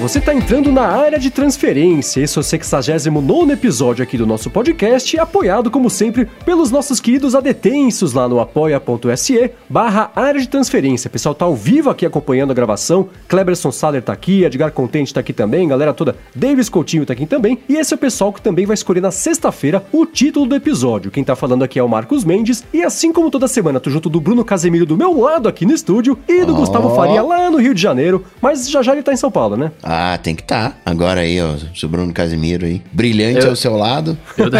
você está entrando na área de transferência. Esse é o 69 episódio aqui do nosso podcast, apoiado, como sempre, pelos nossos queridos adetensos lá no apoia.se barra área de transferência. O pessoal tá ao vivo aqui acompanhando a gravação. Cleberson Saller tá aqui, Edgar Contente tá aqui também, galera toda. Davis Coutinho tá aqui também. E esse é o pessoal que também vai escolher na sexta-feira o título do episódio. Quem tá falando aqui é o Marcos Mendes. E assim como toda semana, tô junto do Bruno Casemiro do meu lado aqui no estúdio e do oh. Gustavo Faria lá no Rio de Janeiro. Mas já já ele tá em São Paulo, né? Ah, tem que estar. Tá. Agora aí, ó, o Bruno Casimiro aí. Brilhante eu, ao seu lado. Eu,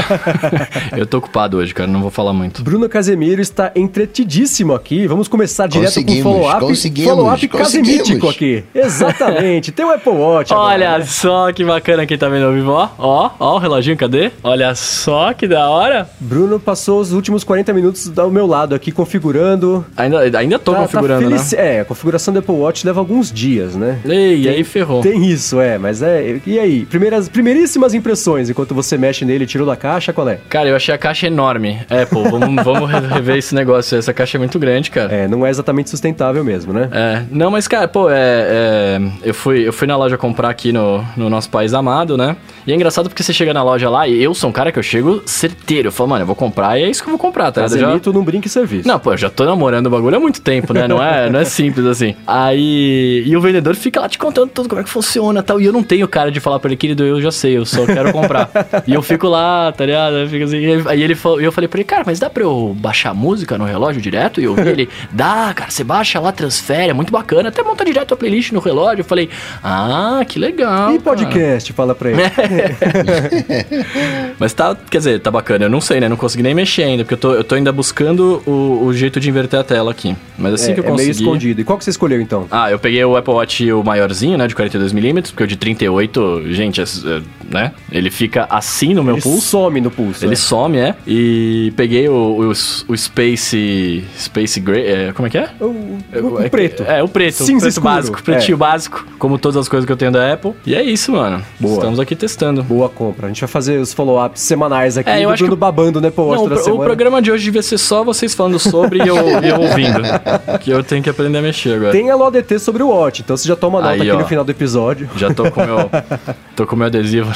eu tô ocupado hoje, cara, não vou falar muito. Bruno Casemiro está entretidíssimo aqui. Vamos começar direto com o follow-up. Conseguimos, follow-up casemítico aqui. Exatamente. Tem o Apple Watch agora, Olha né? só que bacana quem tá vendo ao vivo, ó. Ó, ó o reloginho, cadê? Olha só que da hora. Bruno passou os últimos 40 minutos ao meu lado aqui, configurando. Ainda, ainda tô tá, tá configurando, tá felici... né? É, a configuração do Apple Watch leva alguns dias, né? Ei, tem, aí ferrou. Tem isso, é, mas é. E aí? Primeiras, primeiríssimas impressões enquanto você mexe nele, tirou da caixa, qual é? Cara, eu achei a caixa enorme. Apple, vamos, vamos rever esse negócio. Essa caixa é muito grande, cara. É, não é exatamente sustentável mesmo, né? É. Não, mas, cara, pô, é, é, eu, fui, eu fui na loja comprar aqui no, no nosso país amado, né? E é engraçado porque você chega na loja lá e eu sou um cara que eu chego certeiro. Eu falo, mano, eu vou comprar e é isso que eu vou comprar, tá? Já... não brinca em serviço. Não, pô, eu já tô namorando o bagulho há muito tempo, né? Não é, não é simples assim. Aí. E o vendedor fica lá te contando tudo como é que funciona e tal. E eu não tenho cara de falar pra ele, querido, eu já sei, eu só quero comprar. e eu fico lá, tá ligado? Eu fico assim, aí ele falou, eu falei pra ele, cara, mas dá pra eu baixar música no relógio direto? E eu vi ele, dá, cara, você baixa lá, transfere, é muito bacana, até monta direto a playlist no relógio. Eu falei, ah, que legal. E podcast, fala pra ele. mas tá, quer dizer, tá bacana. Eu não sei, né? Não consegui nem mexer ainda, porque eu tô, eu tô ainda buscando o, o jeito de inverter a tela aqui. Mas assim é, que eu consegui... É meio escondido. E qual que você escolheu, então? Ah, eu peguei o Apple Watch o maiorzinho, né, de 42mm, porque o de 38, gente, é, é, né? Ele fica assim no meu ele pulso. some no pulso. Ele é. some, é. E peguei o, o, o Space. Space Gray. É, como é que é? O, o, o preto. É, o preto. Cinza preto básico. Pretinho é. básico. Como todas as coisas que eu tenho da Apple. E é isso, mano. Boa. Estamos aqui testando. Boa compra. A gente vai fazer os follow-ups semanais aqui. É, eu acho que... babando, né, Não, o, o programa de hoje devia ser só vocês falando sobre e eu, eu ouvindo. que eu tenho que aprender a mexer agora. Tem a ADT sobre o Watch, então você já toma nota Aí, aqui ó, no final do episódio. Já tô com meu, tô com meu adesivo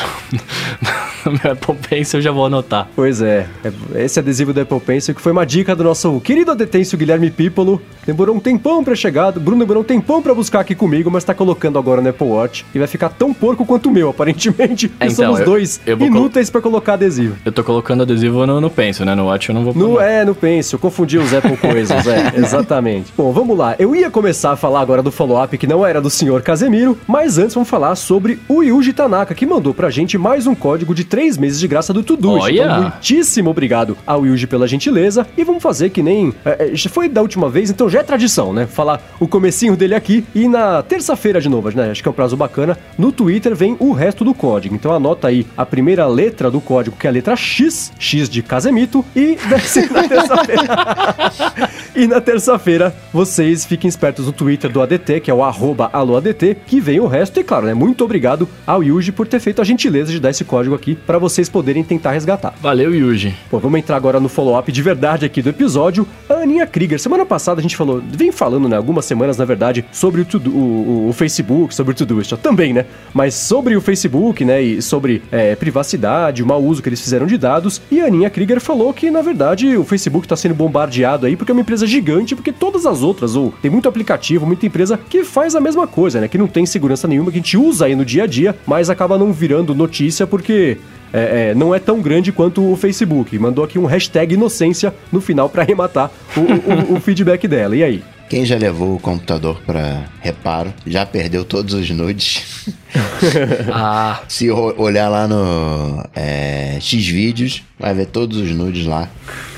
no meu Apple Pencil, já vou anotar. Pois é, esse adesivo do Apple Pencil que foi uma dica do nosso querido adetêncio Guilherme Pípolo. Demorou um tempão pra chegar, Bruno demorou um tempão pra buscar aqui comigo, mas tá colocando agora no Apple Watch e vai ficar tão porco quanto o meu, aparentemente. É, então, somos eu, dois eu inúteis col pra colocar adesivo. Eu tô colocando adesivo no, no Pencil, né? No Watch eu não vou no, É, no Pencil, confundi os Apple coisas, é, exatamente. Bom, vamos lá. Eu ia começar a falar agora do follow-up que não era do senhor Casemiro, mas antes vamos falar sobre o Yuji Tanaka, que mandou pra gente mais um código de três meses de graça do Todoist. Então, muitíssimo obrigado ao Yuji pela gentileza. E vamos fazer que nem. É, é, foi da última vez, então já é tradição, né? Falar o comecinho dele aqui. E na terça-feira de novo, né? Acho que é um prazo bacana. No Twitter vem o resto do código. Então anota aí a primeira letra do código, que é a letra X, X de Casemito, e na terça-feira. e na terça-feira, vocês fiquem espertos no Twitter do ADT, que é o arroba AloADT, que vem o resto. E claro, né? Muito obrigado ao Yuji por ter feito a gentileza de dar esse código aqui para vocês poderem tentar resgatar. Valeu, Yuji. Pô, vamos entrar agora no follow-up de verdade aqui do episódio. A Aninha Krieger, semana passada a gente falou, vem falando, né, algumas semanas na verdade, sobre o, o, o, o Facebook, sobre o Todoist também, né? Mas sobre o Facebook, né, e sobre é, privacidade, o mau uso que eles fizeram de dados. E a Aninha Krieger falou que, na verdade, o Facebook está sendo bombardeado aí porque é uma empresa gigante, porque todas as outras, ou tem muito aplicativo, muita empresa que faz a mesma coisa, né? Que não tem segurança nenhuma, que a gente usa aí no dia a dia, mas acaba não virando notícia porque é, é, não é tão grande quanto o Facebook. Mandou aqui um hashtag inocência no final para arrematar o, o, o, feedback dela. E aí? Quem já levou o computador para reparo já perdeu todos os nudes. ah. Se olhar lá no é, X vídeos, vai ver todos os nudes lá.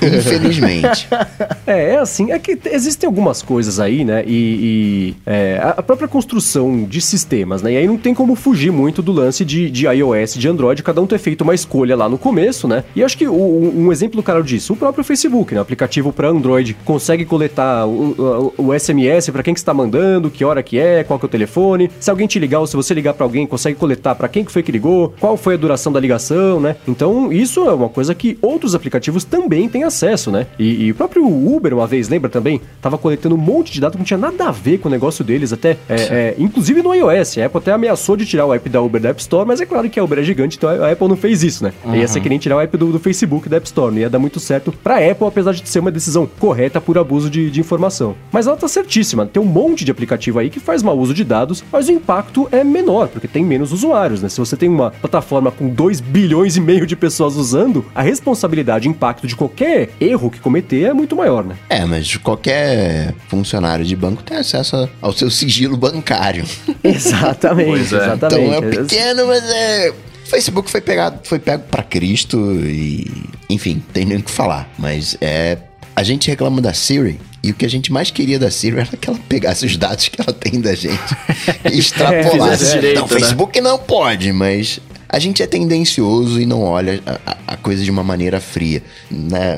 Infelizmente. é, é assim. É que existem algumas coisas aí, né? E, e é, a própria construção de sistemas, né? E aí não tem como fugir muito do lance de, de iOS, de Android, cada um ter feito uma escolha lá no começo, né? E acho que o, um exemplo claro disso, o próprio Facebook, né? O aplicativo para Android consegue coletar o, o, o SMS para quem que está mandando, que hora que é, qual que é o telefone. Se alguém te ligar ou se você ligar para alguém, consegue coletar para quem que foi que ligou, qual foi a duração da ligação, né? Então, isso é uma coisa que outros aplicativos também têm acesso, né? E, e o próprio Uber, uma vez, lembra também? Tava coletando um monte de dados que não tinha nada a ver com o negócio deles, até, é, é, inclusive no iOS. A Apple até ameaçou de tirar o app da Uber da App Store, mas é claro que a Uber é gigante, então a Apple não fez isso, né? Uhum. Ia ser que nem tirar o app do, do, Facebook da App Store, não ia dar muito certo pra Apple, apesar de ser uma decisão correta por abuso de, de informação. Mas ela tá certíssima, tem um monte de aplicativo aí que faz mau uso de dados, mas o impacto é menor, porque tem menos usuários, né? Se você tem uma plataforma com 2 bilhões e meio de pessoas usando, a responsabilidade e impacto de qualquer erro que cometer é muito maior, né? É, mas qualquer funcionário de banco tem acesso ao seu sigilo bancário. exatamente, é. exatamente. Então é pequeno, mas é Facebook foi pegado, foi pego para Cristo e, enfim, tem nem o que falar. Mas é, a gente reclama da Siri e o que a gente mais queria da Siri era que ela pegasse os dados que ela tem da gente e extrapolasse. é, não, né? Facebook não pode, mas a gente é tendencioso e não olha a, a coisa de uma maneira fria, né?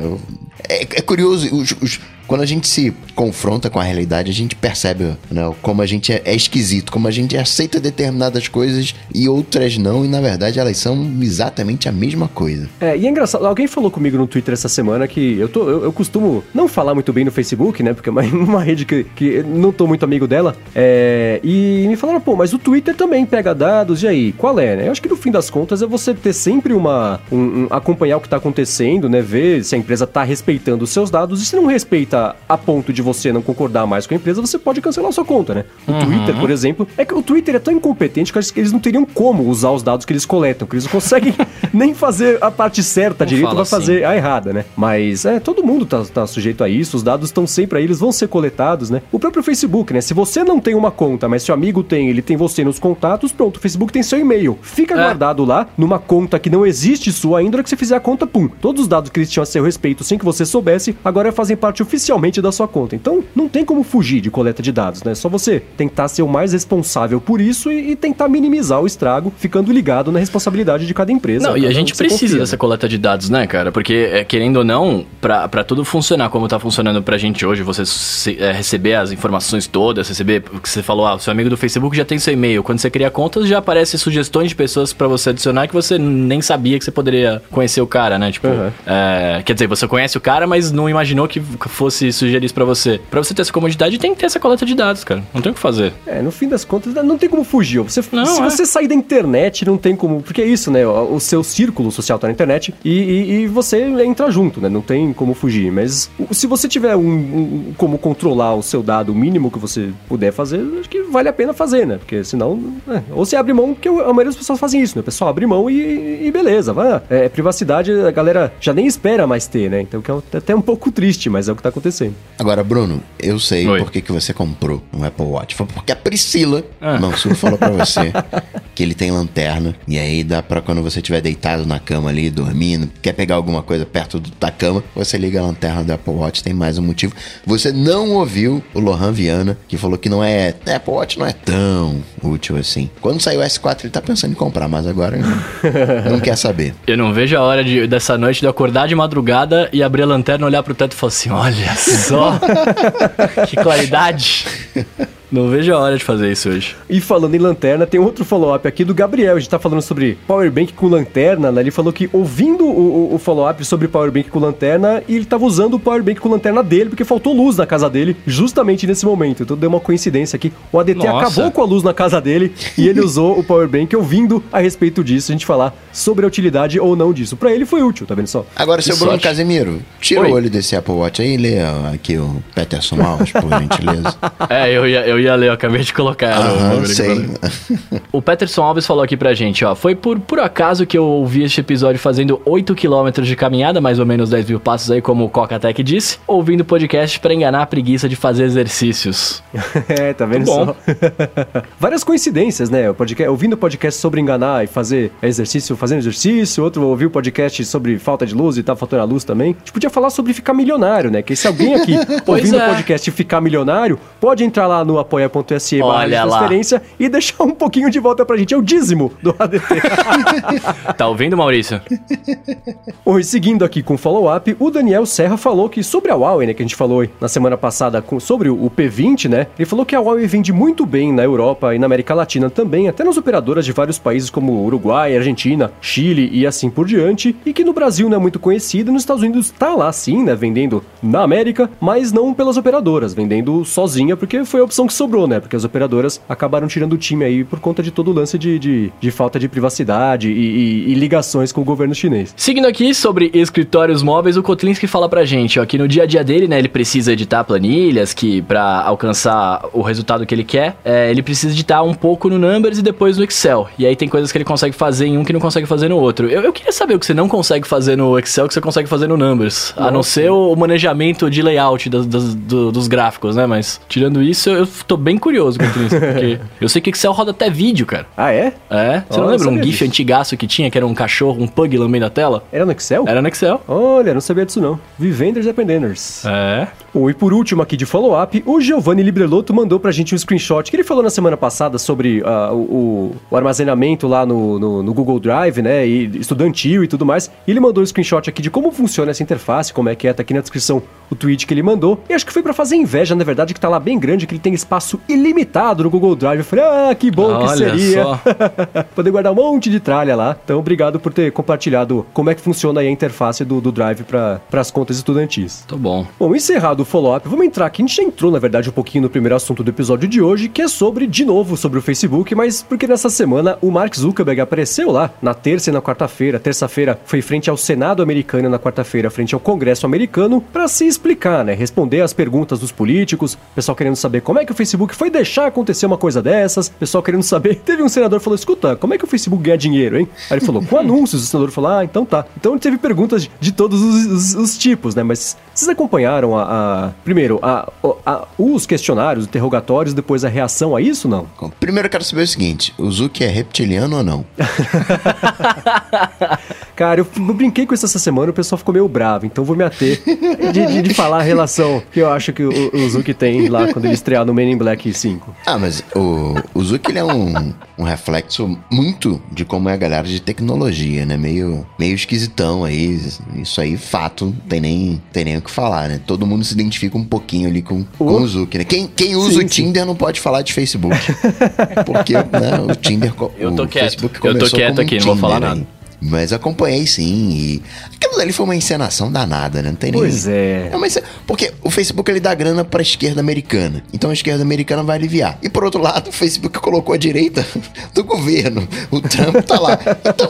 É, é curioso, os, os quando a gente se confronta com a realidade, a gente percebe né, como a gente é, é esquisito, como a gente aceita determinadas coisas e outras não, e na verdade elas são exatamente a mesma coisa. É, e é engraçado, alguém falou comigo no Twitter essa semana que eu, tô, eu, eu costumo não falar muito bem no Facebook, né? Porque é uma, uma rede que, que não tô muito amigo dela. É, e me falaram, pô, mas o Twitter também pega dados, e aí? Qual é, né? Eu acho que no fim das contas é você ter sempre uma. Um, um, acompanhar o que tá acontecendo, né? Ver se a empresa tá respeitando os seus dados, e se não respeita a ponto de você não concordar mais com a empresa, você pode cancelar sua conta, né? O uhum. Twitter, por exemplo, é que o Twitter é tão incompetente que eles não teriam como usar os dados que eles coletam, que eles não conseguem nem fazer a parte certa direito, vai assim. fazer a errada, né? Mas é, todo mundo tá, tá sujeito a isso, os dados estão sempre aí, eles vão ser coletados, né? O próprio Facebook, né? Se você não tem uma conta, mas seu amigo tem, ele tem você nos contatos, pronto, o Facebook tem seu e-mail. Fica é. guardado lá, numa conta que não existe sua ainda, que você fizer a conta, pum. Todos os dados que eles tinham a seu respeito sem que você soubesse, agora fazem parte oficialmente da sua conta. Então, não tem como fugir de coleta de dados, né? É só você tentar ser o mais responsável por isso e, e tentar minimizar o estrago, ficando ligado na responsabilidade de cada empresa. Não, e a gente precisa confia, dessa né? coleta de dados, né, cara? Porque, é, querendo ou não, para tudo funcionar como tá funcionando pra gente hoje, você se, é, receber as informações todas, receber o que você falou, ah, o seu amigo do Facebook já tem seu e-mail. Quando você cria contas, já aparece sugestões de pessoas para você adicionar que você nem sabia que você poderia conhecer o cara, né? Tipo, uhum. é, quer dizer, você conhece o cara, mas não imaginou que fosse sugerir isso pra você. Pra você ter essa comodidade, tem que ter essa coleta de dados, cara. Não tem o que fazer. É, no fim das contas, não tem como fugir. Você, não, se é. você sair da internet, não tem como. Porque é isso, né? O seu círculo social tá na internet e, e, e você entra junto, né? Não tem como fugir. Mas se você tiver um, um, como controlar o seu dado, o mínimo que você puder fazer, acho que vale a pena fazer, né? Porque senão. É, ou você abre mão, porque a maioria das pessoas fazem isso, né? O pessoal abre mão e, e beleza. Vai, é, privacidade, a galera já nem espera mais ter, né? Então que é até um pouco triste, mas é o que tá acontecendo. Agora, Bruno, eu sei Oi. por que, que você comprou um Apple Watch. Foi porque a Priscila, ah. Mansur, falou pra você que ele tem lanterna. E aí dá pra quando você estiver deitado na cama ali, dormindo, quer pegar alguma coisa perto da cama, você liga a lanterna do Apple Watch. Tem mais um motivo. Você não ouviu o Lohan Viana, que falou que não é. Apple Watch não é tão útil assim. Quando saiu o S4, ele tá pensando em comprar, mas agora não, não quer saber. Eu não vejo a hora de, dessa noite de acordar de madrugada e abrir a lanterna, olhar pro teto e falar assim: olha só. que claridade. Não vejo a hora de fazer isso hoje. E falando em lanterna, tem outro follow-up aqui do Gabriel. A gente tá falando sobre Powerbank com lanterna, né? Ele falou que ouvindo o, o, o follow-up sobre Powerbank com lanterna, ele tava usando o Powerbank com lanterna dele, porque faltou luz na casa dele, justamente nesse momento. Então deu uma coincidência aqui. O ADT Nossa. acabou com a luz na casa dele e ele usou o Powerbank ouvindo a respeito disso, a gente falar sobre a utilidade ou não disso. Para ele foi útil, tá vendo só? Agora, seu Bruno Casemiro, tira Oi. o olho desse Apple Watch aí e lê aqui o Peterson Mouse, por gentileza. É, eu ia, eu ia ler, eu acabei de colocar. Aham, sei. o Peterson Alves falou aqui pra gente, ó. Foi por, por acaso que eu ouvi este episódio fazendo 8 km de caminhada, mais ou menos 10 mil passos aí, como o Coca Tech disse, ouvindo podcast para enganar a preguiça de fazer exercícios. é, tá vendo só? Várias coincidências, né? O podcast, ouvindo podcast sobre enganar e fazer exercício, fazendo exercício, outro ouviu podcast sobre falta de luz e tá faltando a luz também. A gente podia falar sobre ficar milionário, né? Que se alguém aqui ouvindo o é. podcast ficar milionário, pode entrar lá no apoia.se barra transferência e deixar um pouquinho de volta pra gente. É o dízimo do ADT. tá ouvindo, Maurício? E seguindo aqui com o follow-up, o Daniel Serra falou que sobre a Huawei, né, que a gente falou na semana passada com, sobre o P20, né, ele falou que a Huawei vende muito bem na Europa e na América Latina também, até nas operadoras de vários países como Uruguai, Argentina, Chile e assim por diante, e que no Brasil não é muito conhecida, nos Estados Unidos tá lá sim, né, vendendo na América, mas não pelas operadoras, vendendo sozinha, porque foi a opção que sobrou, né, porque as operadoras acabaram tirando o time aí por conta de todo o lance de, de, de falta de privacidade e, e, e, ligações com o governo chinês. Seguindo aqui sobre escritórios móveis, o Kotlinski fala pra gente, ó, que no dia a dia dele, né, ele precisa editar planilhas, que para alcançar o resultado que ele quer, é, ele precisa editar um pouco no Numbers e depois no Excel. E aí tem coisas que ele consegue fazer em um que não consegue fazer no outro. Eu, eu queria saber o que você não consegue fazer no Excel que você consegue fazer no Numbers. Nossa. A não ser o, manejamento de layout das, das, do, dos gráficos, né? Mas tirando isso, eu, eu tô bem curioso com isso. Porque eu sei que Excel roda até vídeo, cara. Ah, é? É. Você oh, não lembra um GIF disso. antigaço que tinha, que era um cachorro, um pug lambendo a tela? Era no Excel? Era no Excel. Olha, não sabia disso não. Vivenders e Appendenders. É. Bom, e por último aqui de follow-up, o Giovanni Librelotto mandou pra gente um screenshot que ele falou na semana passada sobre uh, o, o, armazenamento lá no, no, no, Google Drive, né, e estudantil e tudo mais. E ele mandou um screenshot aqui de como funciona essa interface, como é que é, tá aqui na descrição o tweet que ele mandou. E acho que foi para fazer inveja, na verdade, que tá lá bem grande, que ele tem espaço ilimitado no Google Drive. Eu falei, ah, que bom Olha que seria. Poder guardar um monte de tralha lá. Então, obrigado por ter compartilhado como é que funciona aí a interface do, do Drive para as contas estudantis. Tá bom. Bom, encerrado do follow-up, vamos entrar aqui. A gente já entrou, na verdade, um pouquinho no primeiro assunto do episódio de hoje, que é sobre, de novo, sobre o Facebook, mas porque nessa semana o Mark Zuckerberg apareceu lá na terça e na quarta-feira. Terça-feira foi frente ao Senado americano, na quarta-feira frente ao Congresso americano, para se explicar, né? Responder as perguntas dos políticos, pessoal querendo saber como é que o Facebook foi deixar acontecer uma coisa dessas, pessoal querendo saber. Teve um senador que falou: escuta, como é que o Facebook ganha dinheiro, hein? Aí ele falou: com anúncios. O senador falou: ah, então tá. Então teve perguntas de todos os, os, os tipos, né? Mas vocês acompanharam a, a primeiro, a, a, os questionários, interrogatórios, depois a reação a isso, não? Primeiro eu quero saber o seguinte: o Zuki é reptiliano ou não? Cara, eu, eu, brinquei com isso essa semana, o pessoal ficou meio bravo, então vou me ater de, de, de falar a relação que eu acho que o, o Zuki tem lá quando ele estrear no Men in Black 5. Ah, mas o, o Zuki ele é um, um reflexo muito de como é a galera de tecnologia, né? Meio, meio esquisitão aí. Isso aí, fato, tem nem, tem nem o que falar, né? Todo mundo se identifica um pouquinho ali com, com o Zuki, né? Quem, quem usa sim, o Tinder sim. não pode falar de Facebook. porque né, o Tinder. Eu tô o quieto. Facebook eu tô quieto aqui, um não vou falar nada. Mas acompanhei sim. E aquilo ali foi uma encenação danada, né? Não tem pois nem. é. é uma Porque o Facebook ele dá grana pra esquerda americana. Então a esquerda americana vai aliviar. E por outro lado, o Facebook colocou a direita do governo. O Trump tá lá. Então,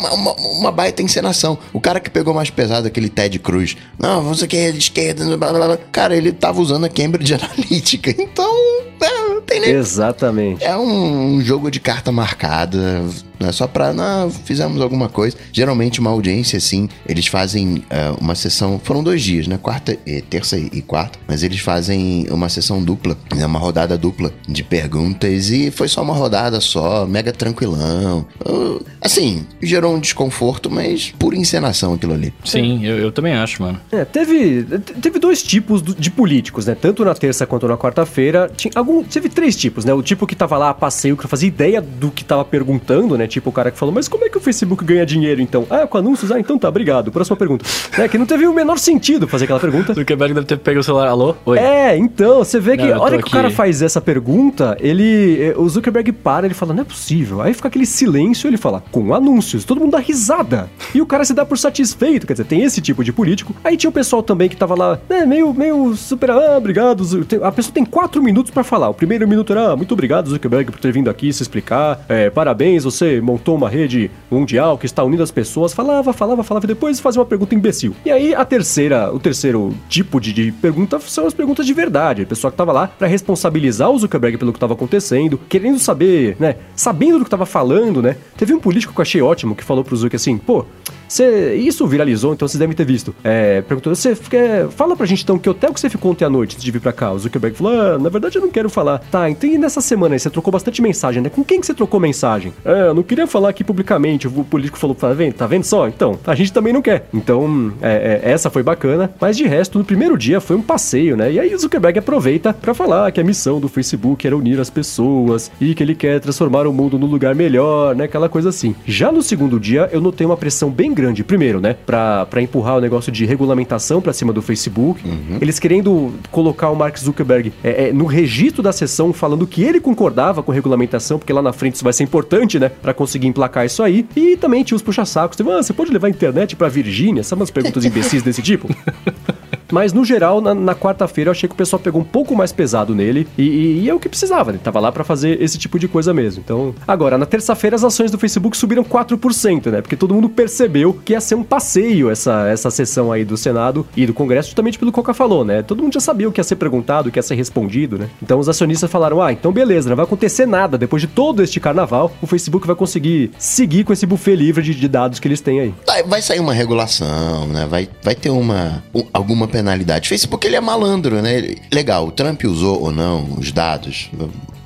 uma, uma, uma, baita encenação. O cara que pegou mais pesado, aquele Ted Cruz. Não, você que é de esquerda. Blá, blá, blá. Cara, ele tava usando a Cambridge Analytica. Então, é, tem nem. Exatamente. É um, um jogo de carta marcada é Só pra, não, fizemos alguma coisa. Geralmente uma audiência, assim, eles fazem uh, uma sessão, foram dois dias, né? Quarta, e, terça e quarta, mas eles fazem uma sessão dupla, né? uma rodada dupla de perguntas e foi só uma rodada só, mega tranquilão. Uh, assim, gerou um desconforto, mas por encenação aquilo ali. Sim, eu, eu também acho, mano. É, teve, teve dois tipos de políticos, né? Tanto na terça quanto na quarta-feira. Algum, teve três tipos, né? O tipo que tava lá a passeio, que fazia ideia do que tava perguntando, né? Tipo o cara que falou, mas como é que o Facebook ganha dinheiro então? Ah, com anúncios? Ah, então tá, obrigado. Próxima pergunta. É que não teve o menor sentido fazer aquela pergunta. Zuckerberg deve ter pego o celular, alô? Oi. É, então, você vê que a hora que o cara faz essa pergunta, ele. Eh, o Zuckerberg para, ele fala, não é possível. Aí fica aquele silêncio ele fala, com anúncios. Todo mundo dá risada. E o cara se dá por satisfeito. Quer dizer, tem esse tipo de político. Aí tinha o pessoal também que tava lá, né, meio, meio super. Ah, obrigado. A pessoa tem quatro minutos para falar. O primeiro minuto era, ah, muito obrigado, Zuckerberg, por ter vindo aqui se explicar. É, parabéns, você montou uma rede mundial que está unindo as pessoas. Falava, falava, falava e depois fazia uma pergunta imbecil. E aí a terceira, o terceiro tipo de, de pergunta são as perguntas de verdade. A pessoa que estava lá para responsabilizar o Zuckerberg pelo que estava acontecendo, querendo saber, né, sabendo do que estava falando, né? Teve um político que eu achei ótimo que falou pro Zuckerberg assim, pô, você, isso viralizou, então vocês devem ter visto. É, perguntou, você fala pra gente então que hotel que você ficou ontem à noite antes de vir pra cá? O Zuckerberg falou, ah, na verdade eu não quero falar. Tá, então e nessa semana aí, você trocou bastante mensagem, né? Com quem que você trocou mensagem? É, eu não queria falar aqui publicamente, o político falou, tá vendo, tá vendo só? Então, a gente também não quer. Então, é, é, essa foi bacana, mas de resto, no primeiro dia foi um passeio, né? E aí o Zuckerberg aproveita para falar que a missão do Facebook era unir as pessoas e que ele quer transformar o mundo num lugar melhor, né? Aquela coisa assim. Já no segundo dia, eu notei uma pressão bem grande, primeiro, né? Pra, pra empurrar o negócio de regulamentação pra cima do Facebook. Uhum. Eles querendo colocar o Mark Zuckerberg é, é, no registro da sessão falando que ele concordava com a regulamentação, porque lá na frente isso vai ser importante, né? Pra conseguir emplacar isso aí. E também tinha os puxa-sacos. Tipo, ah, você pode levar a internet pra Virgínia? Sabe umas perguntas imbecis desse tipo? Mas no geral, na, na quarta-feira eu achei que o pessoal pegou um pouco mais pesado nele e, e, e é o que precisava, né? Tava lá para fazer esse tipo de coisa mesmo. Então, agora, na terça-feira as ações do Facebook subiram 4%, né? Porque todo mundo percebeu que ia ser um passeio essa, essa sessão aí do Senado e do Congresso, justamente pelo que o Coca falou, né? Todo mundo já sabia o que ia ser perguntado, o que ia ser respondido, né? Então os acionistas falaram: ah, então beleza, não vai acontecer nada. Depois de todo este carnaval, o Facebook vai conseguir seguir com esse buffet livre de, de dados que eles têm aí. Vai sair uma regulação, né? Vai, vai ter uma, alguma penalidade. O Facebook ele é malandro, né? Legal, o Trump usou ou não os dados,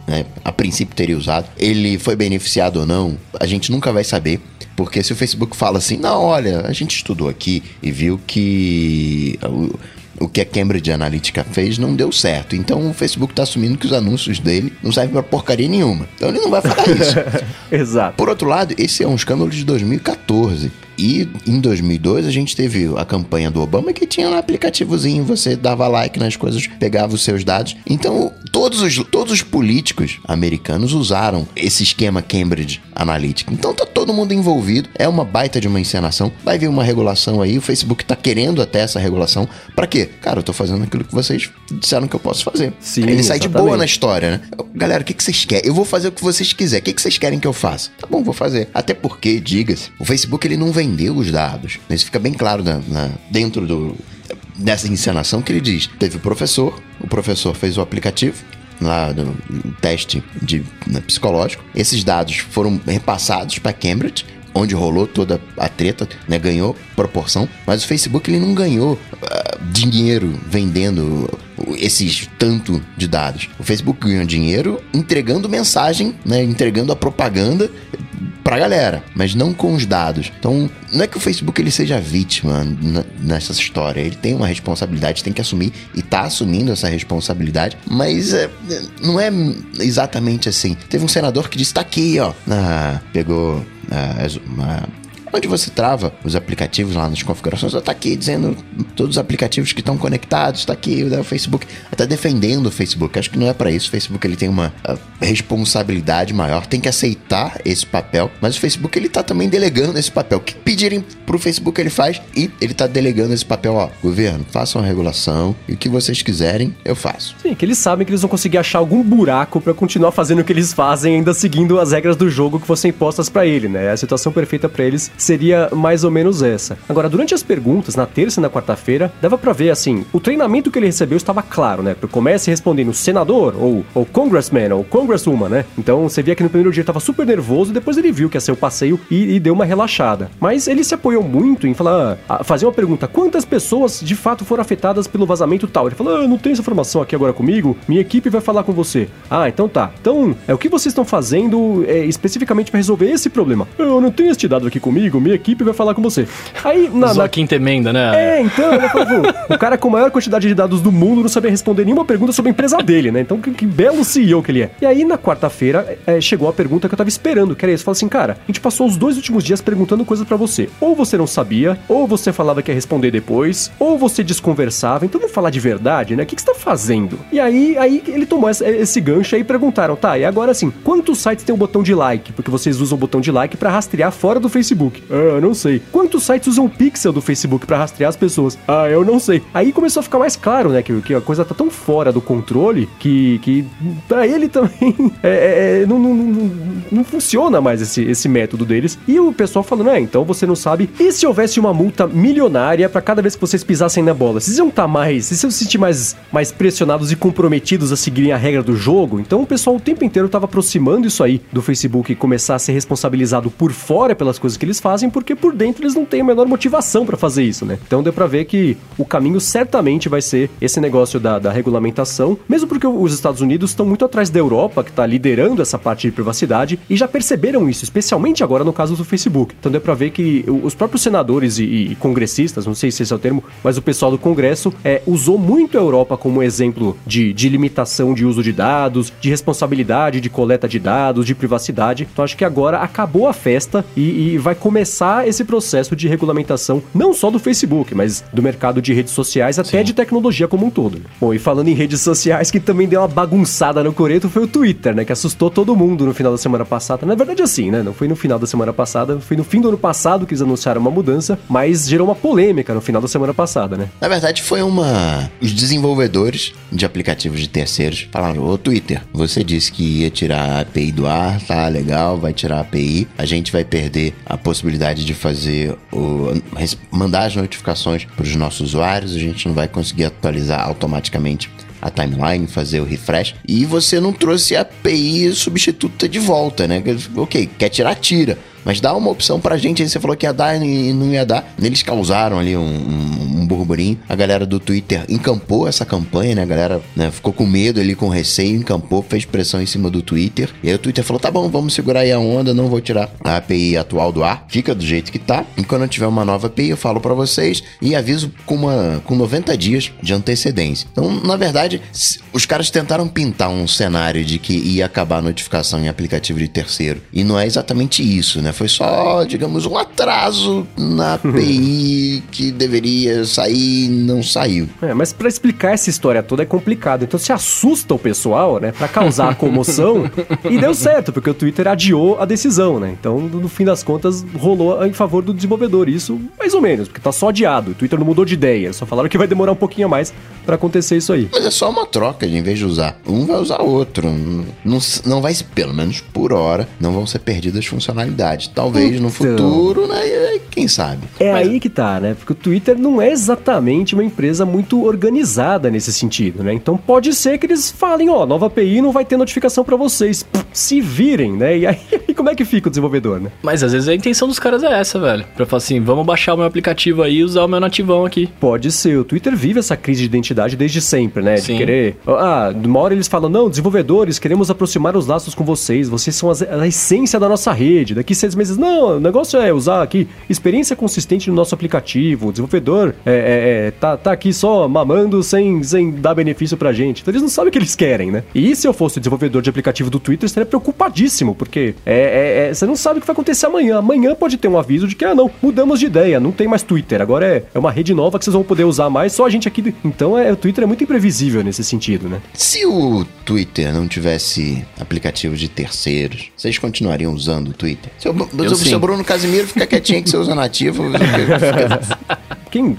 né? a princípio teria usado. Ele foi beneficiado ou não, a gente nunca vai saber. Porque se o Facebook fala assim, não, olha, a gente estudou aqui e viu que o, o que a Cambridge Analytica fez não deu certo. Então o Facebook está assumindo que os anúncios dele não servem para porcaria nenhuma. Então ele não vai falar isso. Exato. Por outro lado, esse é um escândalo de 2014. E em 2002 a gente teve a campanha do Obama que tinha um aplicativozinho, você dava like nas coisas, pegava os seus dados. Então, todos os, todos os políticos americanos usaram esse esquema Cambridge Analytica. Então tá todo mundo envolvido, é uma baita de uma encenação. Vai vir uma regulação aí, o Facebook tá querendo até essa regulação. Para quê? Cara, eu tô fazendo aquilo que vocês disseram que eu posso fazer. Sim, Ele sai de boa na história, né? Galera, o que, que vocês querem? Eu vou fazer o que vocês quiserem. O que, que vocês querem que eu faça? Tá bom, vou fazer. Até porque, diga-se, o Facebook ele não vendeu os dados. Isso fica bem claro na, na, dentro do, dessa encenação que ele diz. Teve o professor, o professor fez o aplicativo, lá teste de né, psicológico. Esses dados foram repassados para Cambridge, onde rolou toda a treta, né, ganhou proporção, mas o Facebook ele não ganhou uh, dinheiro vendendo esses tanto de dados. O Facebook ganhou dinheiro entregando mensagem, né, entregando a propaganda galera, mas não com os dados. Então, não é que o Facebook ele seja vítima nessa história, ele tem uma responsabilidade, tem que assumir e tá assumindo essa responsabilidade, mas é, não é exatamente assim. Teve um senador que disse: tá aqui, ó, ah, pegou ah, onde você trava os aplicativos lá nas configurações, está aqui dizendo todos os aplicativos que estão conectados, está aqui né, o Facebook, está defendendo o Facebook. Acho que não é para isso. O Facebook ele tem uma uh, responsabilidade maior, tem que aceitar esse papel, mas o Facebook ele está também delegando esse papel. O que pedirem para o Facebook ele faz e ele está delegando esse papel, ó, governo, façam a regulação e o que vocês quiserem eu faço. Sim, que eles sabem que eles vão conseguir achar algum buraco para continuar fazendo o que eles fazem, ainda seguindo as regras do jogo que fossem impostas para ele, né? É a situação perfeita para eles seria mais ou menos essa. Agora, durante as perguntas, na terça e na quarta-feira, dava para ver assim, o treinamento que ele recebeu estava claro, né? Comece respondendo senador, ou, ou congressman, ou congresswoman, né? Então você via que no primeiro dia estava super nervoso, depois ele viu que ia ser o passeio e, e, deu uma relaxada. Mas ele se apoiou muito em falar, fazer uma pergunta: quantas pessoas de fato foram afetadas pelo vazamento tal? Ele falou: ah, não tem essa informação aqui agora comigo, minha equipe vai falar com você. Ah, então tá. Então, é o que vocês estão fazendo é, especificamente para resolver esse problema? Eu não tenho este dado aqui comigo comigo, minha equipe vai falar com você. Aí, na. na... quinta emenda, né? É, então, né, o cara com a maior quantidade de dados do mundo não sabia responder nenhuma pergunta sobre a empresa dele, né? Então, que, que belo CEO que ele é. E aí, na quarta-feira, é, chegou a pergunta que eu tava esperando, que era isso. Falei assim, cara, a gente passou os dois últimos dias perguntando coisas para você. Ou você não sabia, ou você falava que ia responder depois, ou você desconversava. Então, não falar de verdade, né? O que, que você tá fazendo? E aí, aí ele tomou esse, esse gancho aí e perguntaram, tá, e agora assim, quantos sites tem o botão de like? Porque vocês usam o botão de like para rastrear fora do Facebook. Ah, não sei. Quantos sites usam o pixel do Facebook para rastrear as pessoas? Ah, eu não sei. Aí começou a ficar mais claro, né, que, que a coisa tá tão fora do controle que, que pra ele também é, é, é, não, não, não, não, funciona mais esse, esse método deles. E o pessoal falando, é, então você não sabe. E se houvesse uma multa milionária para cada vez que vocês pisassem na bola? Vocês iam estar tá mais, vocês iam se sentir mais, mais pressionados e comprometidos a seguirem a regra do jogo? Então o pessoal o tempo inteiro tava aproximando isso aí do Facebook começar a ser responsabilizado por fora pelas coisas que eles fazem fazem porque por dentro eles não têm a menor motivação para fazer isso, né? Então deu para ver que o caminho certamente vai ser esse negócio da, da regulamentação, mesmo porque os Estados Unidos estão muito atrás da Europa, que está liderando essa parte de privacidade, e já perceberam isso, especialmente agora no caso do Facebook. Então deu para ver que os próprios senadores e, e, congressistas, não sei se esse é o termo, mas o pessoal do Congresso é, usou muito a Europa como exemplo de, de limitação de uso de dados, de responsabilidade de coleta de dados, de privacidade. Então acho que agora acabou a festa e, e vai começar esse processo de regulamentação, não só do Facebook, mas do mercado de redes sociais, até Sim. de tecnologia como um todo. Bom, e falando em redes sociais, que também deu uma bagunçada no coreto foi o Twitter, né? Que assustou todo mundo no final da semana passada. Na verdade, assim, né? Não foi no final da semana passada, foi no fim do ano passado que eles anunciaram uma mudança, mas gerou uma polêmica no final da semana passada, né? Na verdade, foi uma. Os desenvolvedores de aplicativos de terceiros falaram: Ô Twitter, você disse que ia tirar a API do ar, tá legal, vai tirar a API. A gente vai perder a possibilidade de fazer o. mandar as notificações para os nossos usuários, a gente não vai conseguir atualizar automaticamente a timeline, fazer o refresh. E você não trouxe a API substituta de volta, né? Ok, quer tirar, tira. Mas dá uma opção pra gente. Aí você falou que ia dar e não ia dar. Eles causaram ali um, um, um burburinho. A galera do Twitter encampou essa campanha, né? A galera né, ficou com medo ali, com receio, encampou, fez pressão em cima do Twitter. E aí o Twitter falou: tá bom, vamos segurar aí a onda, não vou tirar a API atual do ar. Fica do jeito que tá. E quando eu tiver uma nova API, eu falo para vocês e aviso com, uma, com 90 dias de antecedência. Então, na verdade, os caras tentaram pintar um cenário de que ia acabar a notificação em aplicativo de terceiro. E não é exatamente isso, né? Foi só, digamos, um atraso na API que deveria sair e não saiu. É, mas para explicar essa história toda é complicado. Então se assusta o pessoal, né, para causar comoção. e deu certo, porque o Twitter adiou a decisão, né? Então, no fim das contas, rolou em favor do desenvolvedor. Isso mais ou menos, porque tá só adiado. O Twitter não mudou de ideia, só falaram que vai demorar um pouquinho mais para acontecer isso aí. Mas é só uma troca, em vez de usar um, vai usar outro. Não, não vai, pelo menos por hora, não vão ser perdidas funcionalidades. Talvez então, no futuro, né? Quem sabe? É Mas... aí que tá, né? Porque o Twitter não é exatamente uma empresa muito organizada nesse sentido, né? Então pode ser que eles falem, ó, oh, nova API não vai ter notificação para vocês. se virem, né? E aí, como é que fica o desenvolvedor, né? Mas às vezes a intenção dos caras é essa, velho. Pra falar assim, vamos baixar o meu aplicativo aí e usar o meu nativão aqui. Pode ser. O Twitter vive essa crise de identidade desde sempre, né? De Sim. querer. Ah, uma hora eles falam, não, desenvolvedores, queremos aproximar os laços com vocês. Vocês são a essência da nossa rede. Daqui seis meses, não, o negócio é usar aqui experiência consistente no nosso aplicativo. O desenvolvedor é, é, é, tá, tá aqui só mamando sem, sem dar benefício pra gente. Então eles não sabem o que eles querem, né? E se eu fosse desenvolvedor de aplicativo do Twitter, eu estaria preocupadíssimo, porque é, é, é, você não sabe o que vai acontecer amanhã. Amanhã pode ter um aviso de que, ah, não, mudamos de ideia, não tem mais Twitter. Agora é, é uma rede nova que vocês vão poder usar mais, só a gente aqui. Então é, o Twitter é muito imprevisível nesse sentido, né? Se o Twitter não tivesse aplicativo de terceiros, vocês continuariam usando o Twitter? Se eu, eu, se o Bruno Casimiro fica quietinho que você usa nativo. Quem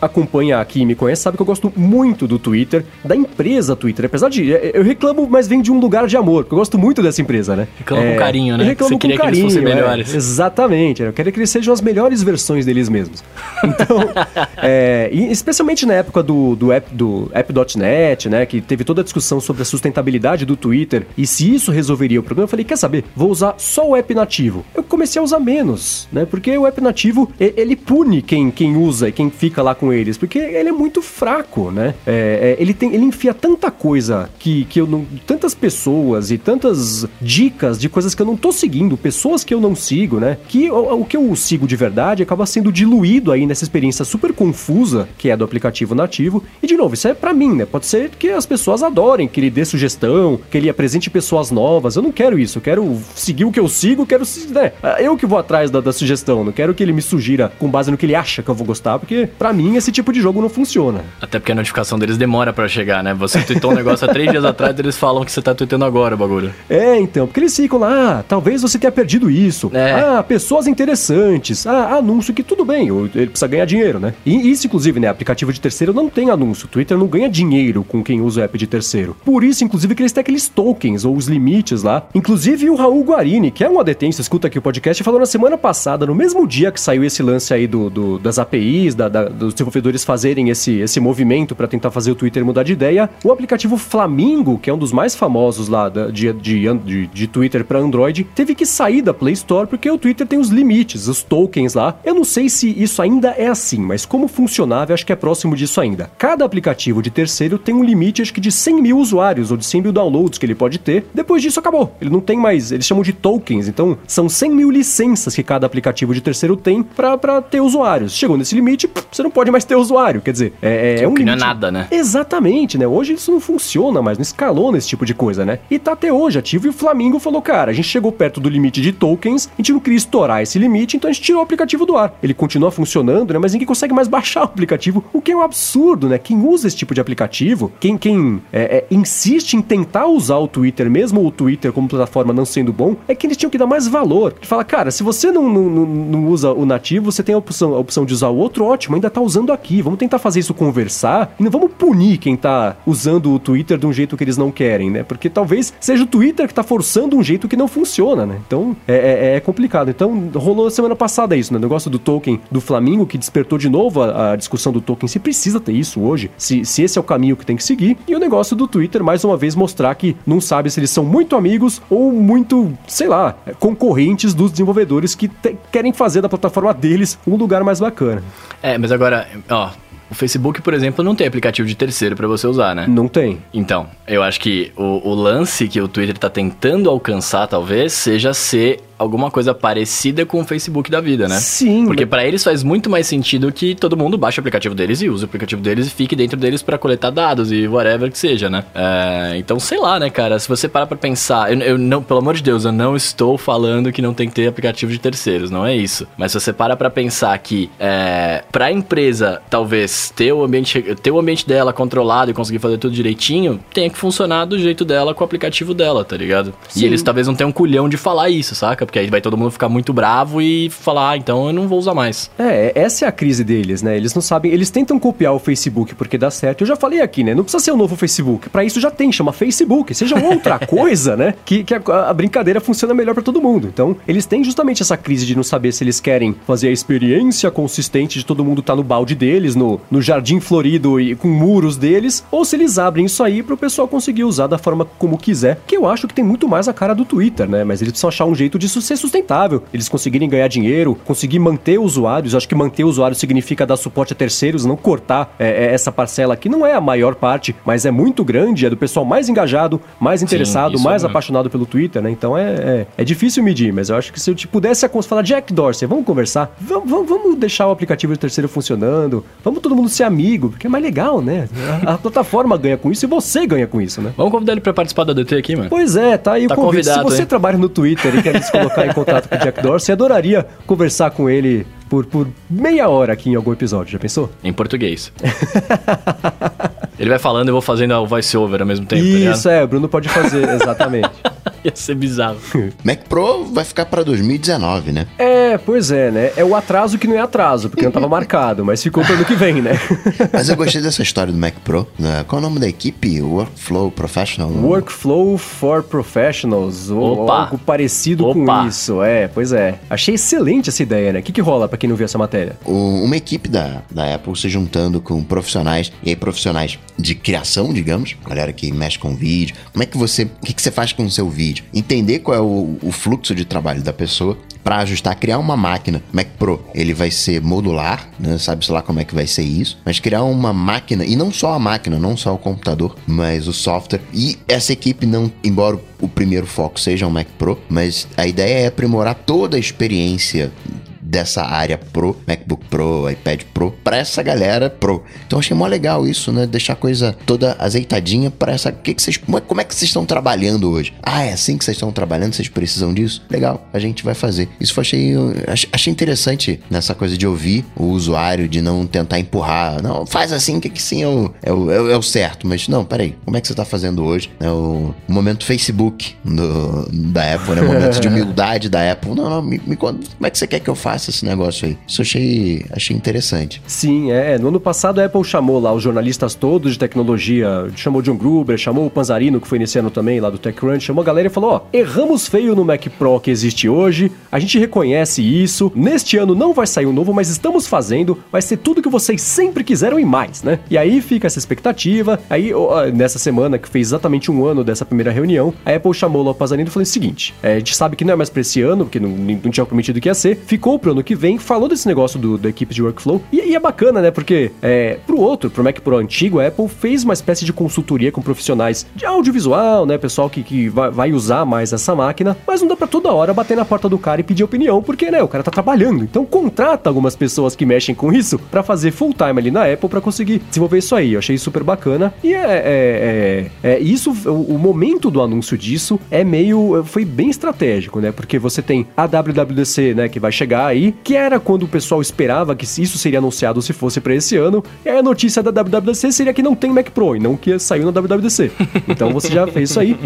acompanha aqui e me conhece sabe que eu gosto muito do Twitter, da empresa Twitter. Apesar de. É, eu reclamo, mas vem de um lugar de amor, porque eu gosto muito dessa empresa, né? Reclama é, com carinho, né? Você com carinho. Que eles fossem melhores. É, exatamente. Eu queria que eles sejam as melhores versões deles mesmos. Então, é, especialmente na época do, do app do app.net, né? Que teve toda a discussão sobre a sustentabilidade do Twitter e se isso resolveria o problema, eu falei, quer saber? Vou usar só o app nativo. Eu comecei a usar menos, né? Porque o app nativo, ele pune quem, quem usa e quem fica lá com eles, porque ele é muito fraco, né? É, é, ele, tem, ele enfia tanta coisa que, que eu não. tantas pessoas e tantas dicas de coisas que eu não tô seguindo, pessoas que eu não sigo, né? Que o, o que eu sigo de verdade acaba sendo diluído aí nessa experiência super confusa que é do aplicativo nativo. E de novo, isso é para mim, né? Pode ser que as pessoas adorem, que ele dê sugestão, que ele apresente pessoas novas. Eu não quero isso, eu quero seguir o que eu sigo, quero. Né? Eu que vou atrás da, da sugestão, não quero que ele me sugira com base no que ele acha que eu vou gostar, porque para mim esse tipo de jogo não funciona. Até porque a notificação deles demora para chegar, né? Você tweetou um negócio há três dias atrás, eles falam que você tá tweetando agora o bagulho. É, então, porque eles ficam lá, ah, talvez você tenha perdido isso. É. Ah, pessoas interessantes. Ah, anúncio que tudo bem, ele precisa ganhar dinheiro, né? E isso, inclusive, né? Aplicativo de terceiro não tem anúncio. Twitter não ganha dinheiro com quem usa o app de terceiro. Por isso, inclusive, que eles têm aqueles tokens ou os limites lá. Inclusive, o Raul Guarini, que é um adetência, escuta aqui o podcast, falou na semana passada, no mesmo dia que saiu esse lance aí do, do das APIs, da, da, dos desenvolvedores fazerem esse, esse movimento para tentar fazer o Twitter mudar de ideia, o aplicativo Flamingo, que é um dos mais famosos lá da, de, de, de, de Twitter para Android, teve que sair da Play Store porque o Twitter tem os limites, os tokens lá. Eu não sei se isso ainda é assim, mas como funcionava, acho que é próximo disso ainda. Cada aplicativo de terceiro tem um limite, acho que de 100 mil usuários ou de 100 mil downloads que ele pode ter. Depois disso, acabou. Ele não tem mais, eles chamam de tokens, então são 100 mil licenças que cada aplicativo de terceiro tem para ter usuários. Chegou nesse limite, você não pode mais ter usuário. Quer dizer, é, é um que limite. não é nada, né? Exatamente, né? Hoje isso não funciona mais, não escalou nesse tipo de coisa, né? E tá até hoje ativo e o Flamengo falou, cara, a gente chegou perto do limite de tokens, a gente não queria estourar esse limite, então a gente tirou o aplicativo do ar. Ele continua funcionando, né? Mas ninguém consegue mais baixar o aplicativo, o que é um absurdo, né? Quem usa esse tipo de aplicativo, quem, quem é, é, insiste em tentar usar o Twitter, mesmo o Twitter como plataforma não sendo bom, é que eles tinham que dar mais valor. Que fala, cara, se você não, não, não, usa o nativo, você tem a opção, a opção de usar o outro, ótimo, ainda tá usando aqui. Vamos tentar fazer isso conversar e não vamos punir quem tá usando o Twitter de um jeito que eles não querem, né? Porque talvez seja o Twitter que tá forçando um jeito que não funciona, né? Então é, é, é complicado. Então rolou semana passada isso, né? O negócio do token do Flamengo que despertou de novo a, a discussão do token se precisa ter isso hoje, se, se esse é o caminho que tem que seguir. E o negócio do Twitter, mais uma vez, mostrar que não sabe se eles são muito amigos ou muito, sei lá, concorrentes dos desenvolvedores que te, querem fazer da plataforma deles um lugar mais bacana. É, mas agora, ó, o Facebook, por exemplo, não tem aplicativo de terceiro para você usar, né? Não tem. Então, eu acho que o, o lance que o Twitter tá tentando alcançar, talvez, seja ser alguma coisa parecida com o Facebook da vida, né? Sim. Porque para eles faz muito mais sentido que todo mundo baixe o aplicativo deles e use o aplicativo deles e fique dentro deles para coletar dados e whatever que seja, né? É, então, sei lá, né, cara? Se você parar pra pensar, eu, eu, não, pelo amor de Deus, eu não estou falando que não tem que ter aplicativo de terceiros, não é isso. Mas se você para pra pensar que é, pra empresa, talvez, ter o ambiente, ter o ambiente dela controlado e conseguir fazer tudo direitinho, tem que funcionar do jeito dela com o aplicativo dela, tá ligado? Sim. E eles talvez não tenham um culhão de falar isso, saca? Porque aí vai todo mundo ficar muito bravo e falar, ah, então eu não vou usar mais. É, essa é a crise deles, né? Eles não sabem, eles tentam copiar o Facebook porque dá certo. Eu já falei aqui, né? Não precisa ser o um novo Facebook. Para isso já tem, chama Facebook. Seja outra coisa, né? Que, que a, a brincadeira funciona melhor para todo mundo. Então, eles têm justamente essa crise de não saber se eles querem fazer a experiência consistente de todo mundo estar tá no balde deles, no, no jardim florido e com muros deles, ou se eles abrem isso aí para o pessoal conseguir usar da forma como quiser, que eu acho que tem muito mais a cara do Twitter, né? Mas eles precisam achar um jeito disso ser sustentável, eles conseguirem ganhar dinheiro, conseguir manter usuários. Acho que manter usuários significa dar suporte a terceiros, não cortar é, é, essa parcela que não é a maior parte, mas é muito grande, é do pessoal mais engajado, mais interessado, Sim, mais é apaixonado pelo Twitter, né? Então é, é, é, difícil medir, mas eu acho que se eu te pudesse falar, Jack Dorsey, vamos conversar, vamos, vamos deixar o aplicativo de terceiro funcionando, vamos todo mundo ser amigo, porque é mais legal, né? A, a plataforma ganha com isso e você ganha com isso, né? Vamos convidar ele pra participar da DT aqui, mano. Pois é, tá aí tá o convite. Se você hein? trabalha no Twitter e quer se colocar em contato com o Jack Dorsey, adoraria conversar com ele por, por meia hora aqui em algum episódio, já pensou? Em português. Ele vai falando e eu vou fazendo o voice-over ao mesmo tempo, tá Isso, tá é, o Bruno pode fazer, exatamente. Ia ser bizarro. Mac Pro vai ficar para 2019, né? É, pois é, né? É o atraso que não é atraso, porque não estava marcado, mas ficou para ano que vem, né? mas eu gostei dessa história do Mac Pro. Né? Qual é o nome da equipe? Workflow Professional? Workflow for Professionals, ou algo parecido Opa. com isso. É, pois é. Achei excelente essa ideia, né? O que, que rola para quem não viu essa matéria? uma equipe da, da Apple se juntando com profissionais, e aí profissionais de criação, digamos, galera que mexe com vídeo. Como é que você. O que, que você faz com o seu vídeo? Entender qual é o, o fluxo de trabalho da pessoa para ajustar, criar uma máquina. Mac Pro, ele vai ser modular, né? sabe-se lá como é que vai ser isso, mas criar uma máquina, e não só a máquina, não só o computador, mas o software. E essa equipe, não, embora o primeiro foco seja o Mac Pro, mas a ideia é aprimorar toda a experiência dessa área Pro, MacBook Pro, iPad Pro, para essa galera Pro. Então achei mó legal isso, né? Deixar a coisa toda azeitadinha para essa. Que que vocês, como, é, como é que vocês estão trabalhando hoje? Ah, é assim que vocês estão trabalhando? Vocês precisam disso? Legal, a gente vai fazer. Isso eu achei, achei interessante nessa coisa de ouvir o usuário, de não tentar empurrar. Não, faz assim que, que sim é o, é, o, é o certo. Mas não, peraí, como é que você tá fazendo hoje? É o, o momento Facebook do, da Apple, né? O momento de humildade da Apple. Não, não, me, me, como é que você quer que eu faça? Massa esse negócio aí. Isso eu achei, achei interessante. Sim, é. No ano passado a Apple chamou lá os jornalistas todos de tecnologia, chamou John Gruber, chamou o Panzarino, que foi nesse ano também, lá do TechCrunch, chamou a galera e falou: ó, erramos feio no Mac Pro que existe hoje, a gente reconhece isso, neste ano não vai sair um novo, mas estamos fazendo, vai ser tudo que vocês sempre quiseram e mais, né? E aí fica essa expectativa. Aí, nessa semana, que fez exatamente um ano dessa primeira reunião, a Apple chamou o Panzarino e falou o seguinte: é, a gente sabe que não é mais pra esse ano, porque não, não tinha prometido que ia ser, ficou pro ano que vem, falou desse negócio do, da equipe de workflow, e, e é bacana, né? Porque é, pro outro, pro Mac Pro antigo, a Apple fez uma espécie de consultoria com profissionais de audiovisual, né? Pessoal que, que vai, vai usar mais essa máquina, mas não dá pra toda hora bater na porta do cara e pedir opinião, porque, né, o cara tá trabalhando. Então contrata algumas pessoas que mexem com isso para fazer full time ali na Apple para conseguir desenvolver isso aí. Eu achei super bacana. E é, é, é, é isso, o, o, momento do anúncio disso é meio. foi bem estratégico, né? Porque você tem a WWDC, né, que vai chegar aí, que era quando o pessoal esperava que isso seria anunciado se fosse para esse ano. E a notícia da WWDC seria que não tem Mac Pro e não que saiu na WWDC. Então você já fez isso aí.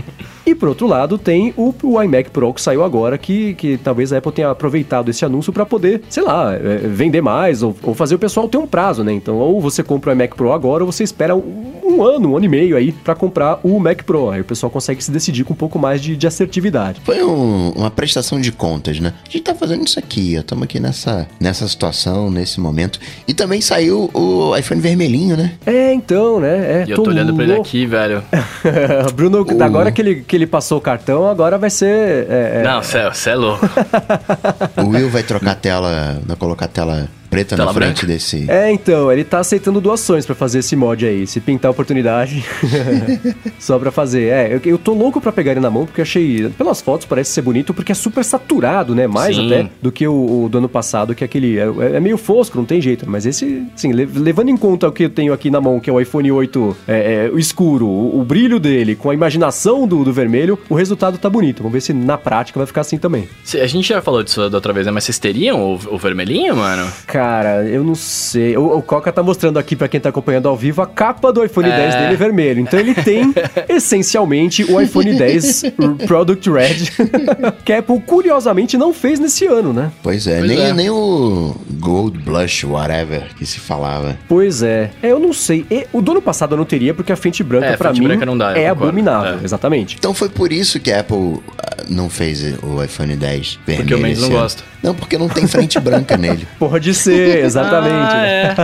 E por outro lado, tem o, o iMac Pro que saiu agora, que, que talvez a Apple tenha aproveitado esse anúncio para poder, sei lá, é, vender mais ou, ou, fazer o pessoal ter um prazo, né? Então, ou você compra o iMac Pro agora, ou você espera um, um ano, um ano e meio aí para comprar o Mac Pro. Aí o pessoal consegue se decidir com um pouco mais de, de assertividade. Foi um, uma prestação de contas, né? A gente tá fazendo isso aqui, ó. Estamos aqui nessa, nessa situação, nesse momento. E também saiu o iPhone vermelhinho, né? É, então, né? É, e eu tô olhando pra ele aqui, velho. Bruno, o... agora que ele, que ele passou o cartão, agora vai ser. É, é... Não, você é louco. o Will vai trocar a tela, vai colocar a tela preta Tela na frente branca. desse. É, então, ele tá aceitando doações para fazer esse mod aí. Se pintar a oportunidade, só pra fazer. É, eu, eu tô louco pra pegar ele na mão, porque achei. Pelas fotos parece ser bonito, porque é super saturado, né? Mais sim. até do que o, o, do ano passado, que é aquele. É, é, meio fosco, não tem jeito. Mas esse, sim, levando em conta o que eu tenho aqui na mão, que é o iPhone 8 é, é, o escuro, o, o, brilho dele, com a imaginação do, do vermelho, o resultado tá bonito. Vamos ver se na prática vai ficar assim também. A gente já falou disso da outra vez, né? Mas vocês teriam o, o vermelhinho, mano? Cara, eu não sei. O, o Coca tá mostrando aqui para quem tá acompanhando ao vivo a capa do iPhone é. 10 dele é vermelho. Então ele tem essencialmente o iPhone 10 Product Red, que a Apple curiosamente não fez nesse ano, né? Pois é, pois nem, é. nem o Gold Blush, whatever, que se falava. Pois é. É, eu não sei. E, o do ano passado eu não teria, porque a frente branca, é, para mim, branca não dá, é abominável. É. Exatamente. Então foi por isso que a Apple não fez o iPhone 10 vermelho. Porque o Mendes não gosta. Não, porque não tem frente branca nele. Pode ser, exatamente. Ah, é.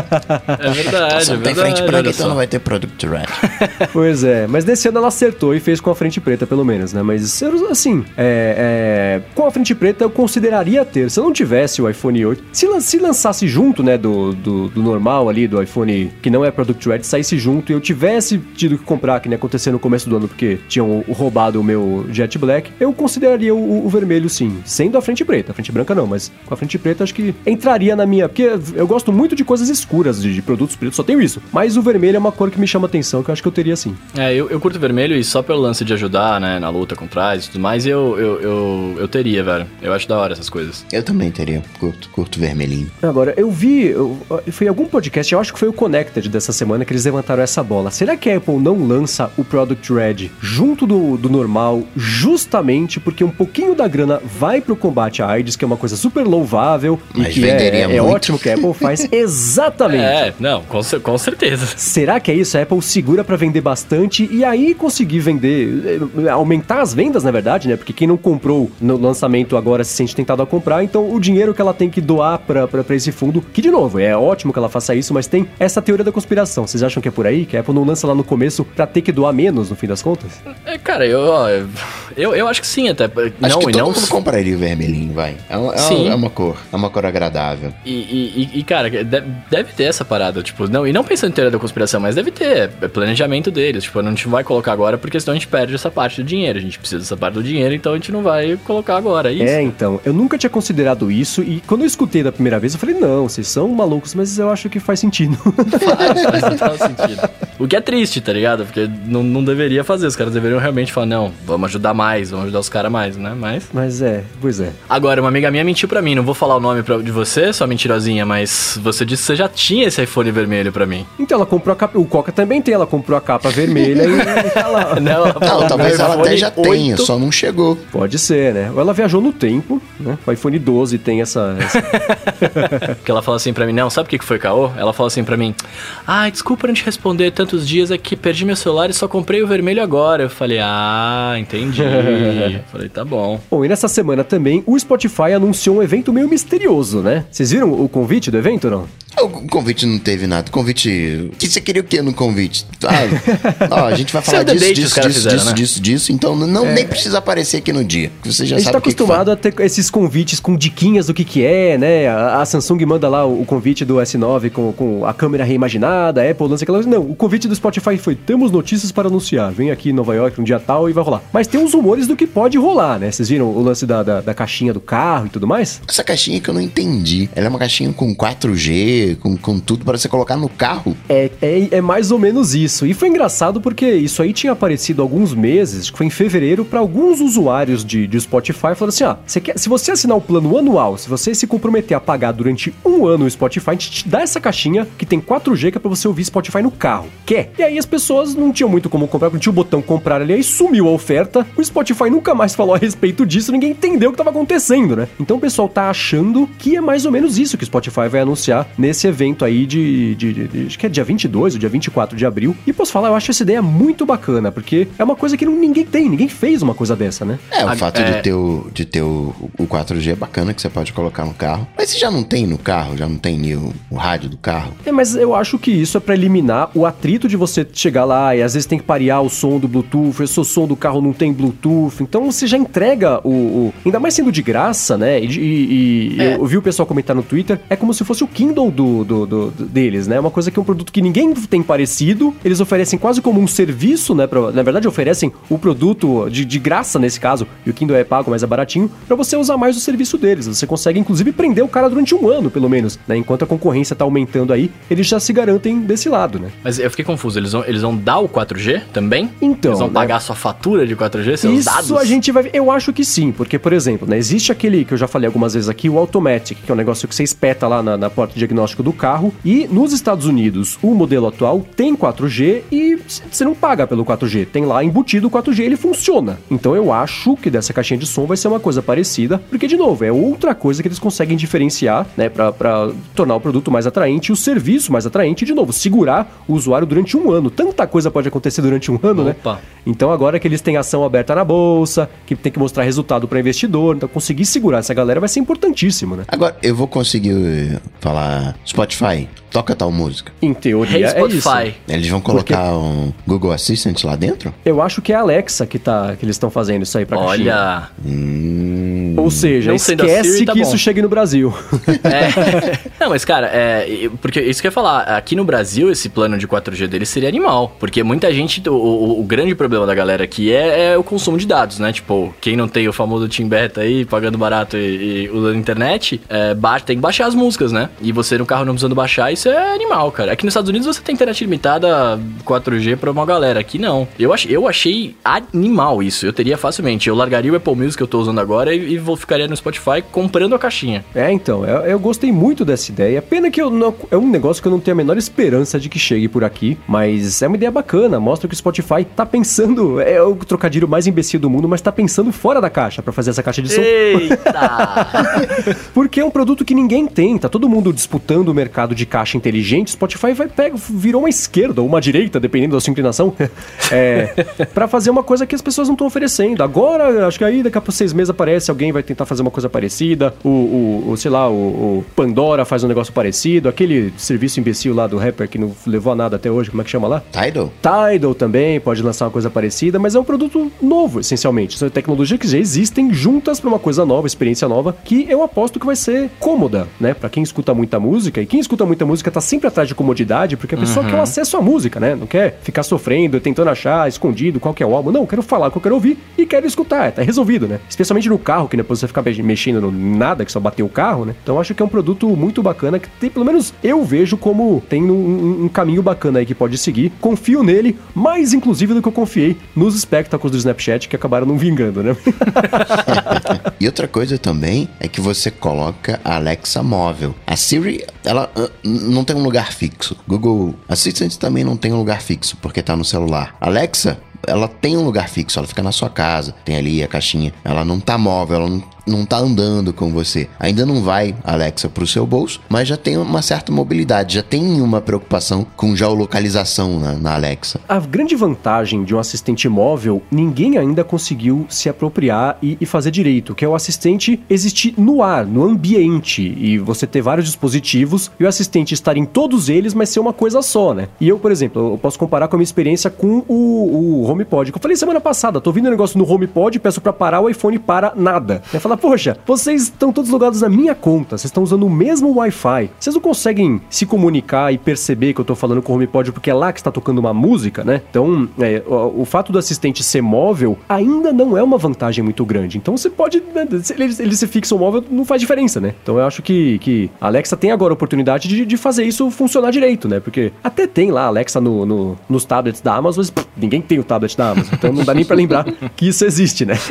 é verdade, Só é tem frente branca, então não vai ter Product Red. pois é, mas desse ano ela acertou e fez com a frente preta, pelo menos, né? Mas, assim, é, é, com a frente preta eu consideraria ter. Se eu não tivesse o iPhone 8, se, se lançasse junto, né, do, do, do, normal ali, do iPhone que não é Product Red, saísse junto e eu tivesse tido que comprar, que nem aconteceu no começo do ano, porque tinham roubado o meu Jet Black, eu consideraria o, o vermelho sim, sendo a frente preta. A frente branca não, mas com a frente preta acho que entraria na minha. Porque eu gosto muito de coisas escuras, de, de produtos pretos, só tenho isso. Mas o vermelho é uma cor que me chama atenção, que eu acho que eu teria sim. É, eu, eu curto vermelho e só pelo lance de ajudar, né, na luta com trás e tudo mais, eu, eu, eu, eu teria, velho. Eu acho da hora essas coisas. Eu também teria. Curto, curto vermelhinho. Agora, eu vi. Eu, foi em algum podcast, eu acho que foi o Connected dessa semana que eles levantaram essa bola. Será que a Apple não lança o Product Red junto do, do normal, justamente porque um pouquinho da grana vai pro combate à AIDS, que é uma coisa super louvável Mas e que é, é ótimo que a Apple faz. Exatamente. É, não, com, com certeza. Será que é isso? A Apple segura para vender bastante e aí conseguir vender, eh, aumentar as vendas, na verdade, né? Porque quem não comprou no lançamento agora se sente tentado a comprar, então o dinheiro que ela tem que doar para esse fundo, que de novo, é ótimo que ela faça isso, mas tem essa teoria da conspiração. Vocês acham que é por aí? Que a Apple não lança lá no começo para ter que doar menos, no fim das contas? É, cara, eu, eu, eu acho que sim, até. Acho não, que todo não... mundo compraria o vermelhinho, vai. É, é, sim. é uma cor, é uma cor agradável. E, e, e cara, deve ter essa parada, tipo, não, e não pensando em teoria da conspiração, mas deve ter, é planejamento deles, tipo, a gente vai colocar agora porque senão a gente perde essa parte do dinheiro, a gente precisa dessa parte do dinheiro, então a gente não vai colocar agora, é isso. É, então, eu nunca tinha considerado isso e quando eu escutei da primeira vez, eu falei, não, vocês são malucos, mas eu acho que faz sentido. faz, faz total sentido. O que é triste, tá ligado? Porque não, não deveria fazer. Os caras deveriam realmente falar, não, vamos ajudar mais, vamos ajudar os caras mais, né? Mas. Mas é, pois é. Agora, uma amiga minha mentiu pra mim. Não vou falar o nome pra, de você, sua mentirosinha, mas você disse que você já tinha esse iPhone vermelho pra mim. Então ela comprou a capa. O Coca também tem, ela comprou a capa vermelha e tá lá. Não, ela não talvez ela até já 8. tenha, só não chegou. Pode ser, né? Ou ela viajou no tempo, né? O iPhone 12 tem essa. essa... que ela falou assim pra mim, não, sabe o que foi, Caô? Ela falou assim pra mim: ah, desculpa não te responder tantos dias, é que perdi meu celular e só comprei o vermelho agora. Eu falei, ah, entendi. falei, tá bom. Bom, e nessa semana também o Spotify anunciou um evento meio misterioso, né? Vocês viram o convite do evento ou não? O convite não teve nada. Convite. que você queria o que no convite? Ah, ó, a gente vai falar disso, disso, disso, fizeram, disso, né? disso, disso, então não é. nem precisa aparecer aqui no dia. Você já a gente sabe tá acostumado a ter esses convites com diquinhas do que que é, né? A, Samsung manda lá o, o, convite do S9 com, com a câmera reimaginada, a Apple lança aquela. Não, o convite do Spotify foi: temos notícias para anunciar. Vem aqui em Nova York um dia tal e vai rolar. Mas tem uns rumores do que pode rolar, né? Vocês viram o lance da, da, da caixinha do carro e tudo mais? Essa caixinha que eu não entendi. Ela é uma caixinha com 4G, com, com tudo para você colocar no carro. É, é, é, mais ou menos isso. E foi engraçado porque isso aí tinha aparecido alguns meses, que foi em fevereiro, para alguns usuários de, de Spotify, falando assim: ah, você quer, se você assinar o plano anual, se você se comprometer a pagar durante um ano o Spotify, a gente te dá essa caixinha que tem 4G que é pra você ouvir Spotify no carro. Quer? E aí as pessoas não tinham muito como comprar, não tinha o botão comprar ali, aí sumiu a oferta, o Spotify nunca mais falou a respeito disso, ninguém entendeu o que estava acontecendo, né? Então o pessoal tá achando que é mais ou menos isso que o Spotify vai anunciar nesse evento aí de, de, de, de acho que é dia 22 ou dia 24 de abril. E posso falar, eu acho essa ideia muito bacana, porque é uma coisa que não, ninguém tem, ninguém fez uma coisa dessa, né? É, o a, fato é... de ter, o, de ter o, o 4G é bacana que você pode colocar no carro. Mas se já não tem no carro, já não tem o, o rádio do carro. É, mas eu acho que isso é para eliminar o atrito de você chegar lá e às vezes tem que parear o som do Bluetooth, o som do carro não tem Bluetooth. Então você já entrega o. o ainda mais sendo de graça, né? E, e, e é. eu vi o pessoal comentar no Twitter, é como se fosse o Kindle do, do, do, deles, né? Uma coisa que é um produto que ninguém tem parecido. Eles oferecem quase como um serviço, né? Pra, na verdade, oferecem o produto de, de graça nesse caso, e o Kindle é pago, mas é baratinho, para você usar mais o serviço deles. Você consegue, inclusive, prender o cara durante um ano, pelo menos, né? Enquanto a concorrência tá aumentando aí, eles já se garantem desse lado, né? Mas eu fiquei confuso, eles vão, eles vão dar o 4G também? Então. Eles vão né? pagar a sua fatura de 4G, seus Isso dados? Isso a gente vai. Eu acho que sim, porque, por exemplo, né? Existe aquele que eu já falei algumas vezes aqui, o Automatic, que é um negócio que você espeta lá na, na porta de diagnóstico do carro. E nos Estados Unidos, o modelo atual tem 4G e você não paga pelo 4G. Tem lá embutido o 4G ele funciona. Então eu acho que dessa caixinha de som vai ser uma coisa parecida, porque, de novo, é outra coisa que eles conseguem diferenciar, né, para tornar o produto mais atraente e o serviço mais atraente, e, de novo, segurar o usuário durante um ano. Tanta coisa pode acontecer durante um ano, né? Opa. né? Então agora que eles têm ação aberta na bolsa, que tem que mostrar resultado para investidor, então conseguir segurar essa galera vai ser importantíssimo, né? Agora, eu vou conseguir falar Spotify, toca tal música. Em teoria hey, é isso. Eles vão colocar Porque... um Google Assistant lá dentro? Eu acho que é a Alexa que, tá, que eles estão fazendo isso aí pra Olha. Hum... Ou seja, Não esquece Siri, tá que bom. isso chegue no Brasil. É. Não, mas cara, é, porque isso que eu ia falar, aqui no Brasil esse plano de 4G dele seria animal, porque muita gente, o, o, o grande problema da galera aqui é, é, o consumo de dados, né? Tipo, quem não tem o famoso Team Beta aí, pagando barato e, e usando internet, é, tem que baixar as músicas, né? E você no carro não precisando baixar, isso é animal, cara. Aqui nos Estados Unidos você tem internet limitada 4G pra uma galera, aqui não. Eu, ach, eu achei animal isso, eu teria facilmente. Eu largaria o Apple Music que eu tô usando agora e, e vou ficaria no Spotify comprando a caixinha. É, então, eu, eu gostei muito dessa ideia. Pena que eu não, é um negócio que eu não tenho a menor esperança de que chegue por aqui, mas é uma ideia bacana, mostra que o Spotify tá pensando, é o trocadilho mais imbecil do mundo, mas tá pensando fora da caixa para fazer essa caixa de som. Eita! Porque é um produto que ninguém tem, tá todo mundo disputando o mercado de caixa inteligente, Spotify vai pega, virou uma esquerda ou uma direita, dependendo da sua inclinação, é, para fazer uma coisa que as pessoas não estão oferecendo. Agora, acho que aí daqui a seis meses aparece alguém vai tentar fazer uma coisa parecida, o, o, o sei lá, o, o, Pandora faz um negócio parecido, aquele serviço imbecil lá do rapper que não levou a nada até hoje, como é que chama lá? Tidal. Tidal também pode lançar uma coisa parecida, mas é um produto novo, essencialmente. São tecnologias que já existem juntas para uma coisa nova, experiência nova, que eu aposto que vai ser cômoda, né? Para quem escuta muita música, e quem escuta muita música música tá sempre atrás de comodidade, porque a pessoa uhum. quer o acesso à música, né? Não quer ficar sofrendo, tentando achar escondido qual que é o álbum. Não, quero falar o que eu quero ouvir e quero escutar. Tá resolvido, né? Especialmente no carro, que depois você ficar mexendo no nada, que só bater o carro, né? Então acho que é um produto muito bacana, que tem, pelo menos eu vejo como tem um, um, um caminho bacana aí que pode seguir. Confio nele, mais inclusive do que eu confiei nos espectáculos do Snapchat, que acabaram não vingando, né? e outra coisa também é que você coloca a Alexa móvel. A Siri, ela uh, não tem um lugar fixo. Google Assistant também não tem um lugar fixo, porque tá no celular. Alexa, ela tem um lugar fixo, ela fica na sua casa, tem ali a caixinha. Ela não tá móvel, ela não não tá andando com você. Ainda não vai, Alexa, pro seu bolso, mas já tem uma certa mobilidade, já tem uma preocupação com geolocalização na, na Alexa. A grande vantagem de um assistente móvel, ninguém ainda conseguiu se apropriar e, e fazer direito, que é o assistente existir no ar, no ambiente, e você ter vários dispositivos e o assistente estar em todos eles, mas ser uma coisa só, né? E eu, por exemplo, eu posso comparar com a minha experiência com o, o HomePod, eu falei semana passada, tô vendo um negócio no HomePod, peço para parar, o iPhone para nada. Eu falo, poxa, vocês estão todos logados na minha conta, vocês estão usando o mesmo Wi-Fi. Vocês não conseguem se comunicar e perceber que eu tô falando com o HomePod porque é lá que está tocando uma música, né? Então, é, o, o, fato do assistente ser móvel ainda não é uma vantagem muito grande. Então você pode. Né, ele, ele se fixa o móvel, não faz diferença, né? Então eu acho que, que a Alexa tem agora a oportunidade de, de fazer isso funcionar direito, né? Porque até tem lá a Alexa no, no, nos tablets da Amazon, mas pff, ninguém tem o tablet da Amazon. Então não dá nem pra lembrar que isso existe, né?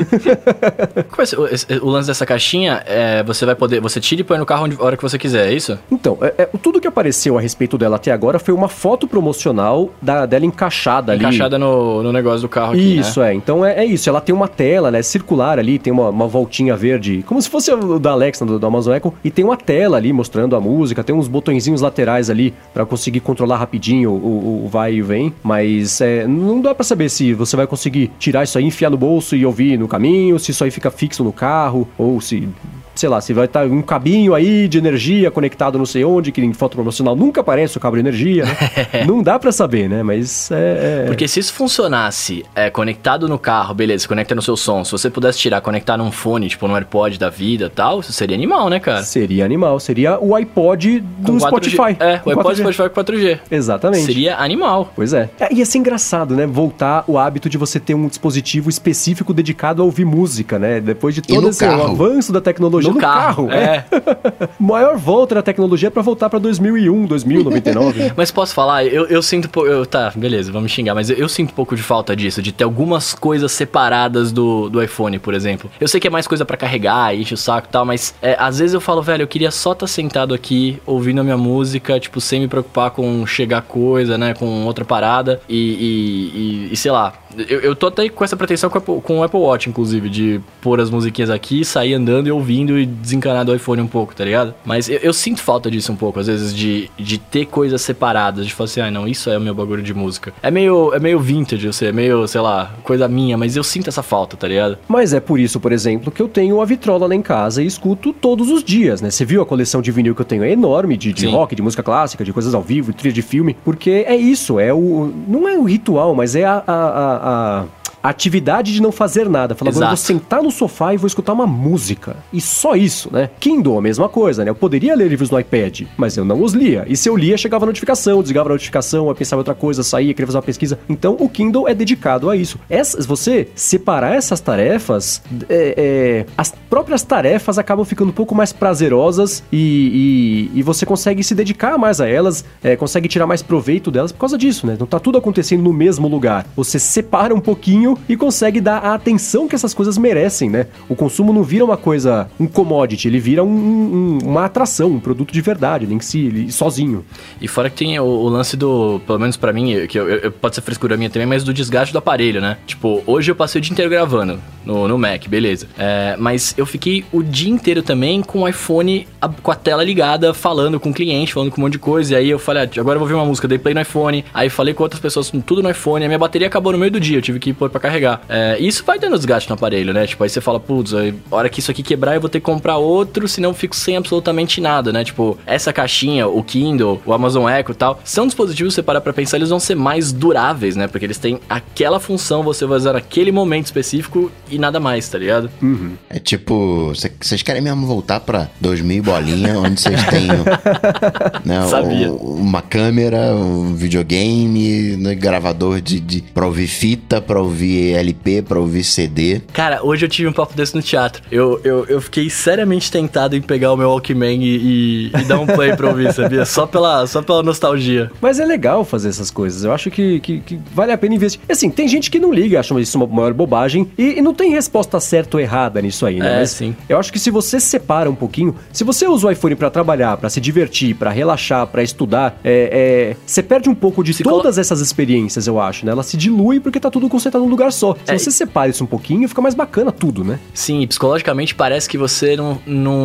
O, o lance dessa caixinha, é, você vai poder. Você tira e põe no carro onde, a hora que você quiser, é isso? Então, é, é, tudo que apareceu a respeito dela até agora foi uma foto promocional da, dela encaixada, ali. Encaixada no, no negócio do carro aqui, Isso, né? é. Então é, é, isso. Ela tem uma tela, né? Circular ali, tem uma, uma voltinha verde, como se fosse o da Alexa, do, do Amazon Echo, e tem uma tela ali mostrando a música, tem uns botõezinhos laterais ali para conseguir controlar rapidinho o, o, o, vai e vem. Mas é, não dá para saber se você vai conseguir tirar isso aí, enfiar no bolso e ouvir no caminho, se isso aí fica fixo no carro, ou se sei lá, se vai estar um cabinho aí de energia conectado não sei onde, que em foto promocional nunca aparece o cabo de energia, né? não dá para saber, né? Mas é, é, Porque se isso funcionasse é, conectado no carro, beleza, conecta no seu som, se você pudesse tirar, conectar num fone, tipo no AirPod da vida tal, isso seria animal, né, cara? Seria animal, seria o iPod do Spotify. É, o iPod 4G. Spotify com 4G. Exatamente. Seria animal. Pois é. é. Ia ser engraçado, né? Voltar o hábito de você ter um dispositivo específico dedicado a ouvir música, né? Depois de todo esse avanço da tecnologia no, no carro. carro. É. Maior volta da tecnologia é para voltar para 2001, 2099. mas posso falar, eu, eu sinto. Eu, tá, beleza, vamos xingar, mas eu, eu, sinto um pouco de falta disso, de ter algumas coisas separadas do, do iPhone, por exemplo. Eu sei que é mais coisa para carregar, enche o saco e tal, mas é, às vezes eu falo, velho, eu queria só estar tá sentado aqui, ouvindo a minha música, tipo, sem me preocupar com chegar coisa, né, com outra parada e, e, e, e sei lá. Eu, eu tô até com essa pretensão com, com o Apple Watch, inclusive, de pôr as musiquinhas aqui, sair andando e ouvindo e desencanar do iPhone um pouco, tá ligado? Mas eu, eu, sinto falta disso um pouco, às vezes, de, de ter coisas separadas, de falar assim, ah, não, isso é o meu bagulho de música. É meio, é meio vintage, eu sei, é meio, sei lá, coisa minha, mas eu sinto essa falta, tá ligado? Mas é por isso, por exemplo, que eu tenho a vitrola lá em casa e escuto todos os dias, né? Você viu a coleção de vinil que eu tenho? É enorme, de, de rock, de música clássica, de coisas ao vivo, trilha de filme, porque é isso, é o. Não é o ritual, mas é a, a, a, a a atividade de não fazer nada. Falar, agora eu vou sentar no sofá e vou escutar uma música. E só isso, né? Kindle, a mesma coisa, né? Eu poderia ler livros no iPad, mas eu não os lia. E se eu lia, chegava a notificação, desligava a notificação, eu pensava em outra coisa, saía, queria fazer uma pesquisa. Então o Kindle é dedicado a isso. Essas, você separar essas tarefas, é, é, as próprias tarefas acabam ficando um pouco mais prazerosas e, e, e você consegue se dedicar mais a elas, é, consegue tirar mais proveito delas por causa disso, né? Não tá tudo acontecendo no mesmo lugar. Você separa um pouquinho e consegue dar a atenção que essas coisas merecem, né? O consumo não vira uma coisa, um commodity, ele vira um, um, uma atração, um produto de verdade, nem que se ele, sozinho. E fora que tem o, o lance do, pelo menos para mim, que eu, eu, pode ser frescura minha também, mas do desgaste do aparelho, né? Tipo, hoje eu passei o dia inteiro gravando no, no Mac, beleza. É, mas eu fiquei o dia inteiro também com o iPhone, a, com a tela ligada, falando com o cliente, falando com um monte de coisa. E aí eu falei, ah, agora eu vou ver uma música, dei play no iPhone. Aí falei com outras pessoas, tudo no iPhone. A minha bateria acabou no meio do dia, eu tive que ir pra carregar. É, isso vai dando desgaste no aparelho, né? Tipo, aí você fala, putz, a hora que isso aqui quebrar eu vou ter que comprar outro, senão eu fico sem absolutamente nada, né? Tipo, essa caixinha, o Kindle, o Amazon Echo e tal, são dispositivos, você parar pra pensar, eles vão ser mais duráveis, né? Porque eles têm aquela função, você vai usar naquele momento específico e nada mais, tá ligado? Uhum. É tipo, vocês querem mesmo voltar pra 2000 bolinha, onde vocês têm né, Sabia. uma câmera, um videogame, né, gravador de, de, pra ouvir fita, pra ouvir LP, pra ouvir CD. Cara, hoje eu tive um papo desse no teatro. Eu, eu, eu fiquei seriamente tentado em pegar o meu Walkman e, e, e dar um play pra ouvir, sabia? Só pela, só pela nostalgia. Mas é legal fazer essas coisas. Eu acho que, que, que vale a pena investir. Assim, tem gente que não liga, acha isso uma maior bobagem. E, e não tem resposta certa ou errada nisso aí, né? É, Mas sim. Eu acho que se você separa um pouquinho, se você usa o iPhone para trabalhar, para se divertir, para relaxar, para estudar, é, é, você perde um pouco de se todas colo... essas experiências, eu acho, né? Ela se dilui porque tá tudo concentrado num lugar só. Se é, você separa isso um pouquinho, fica mais bacana tudo, né? Sim, psicologicamente parece que você não, não,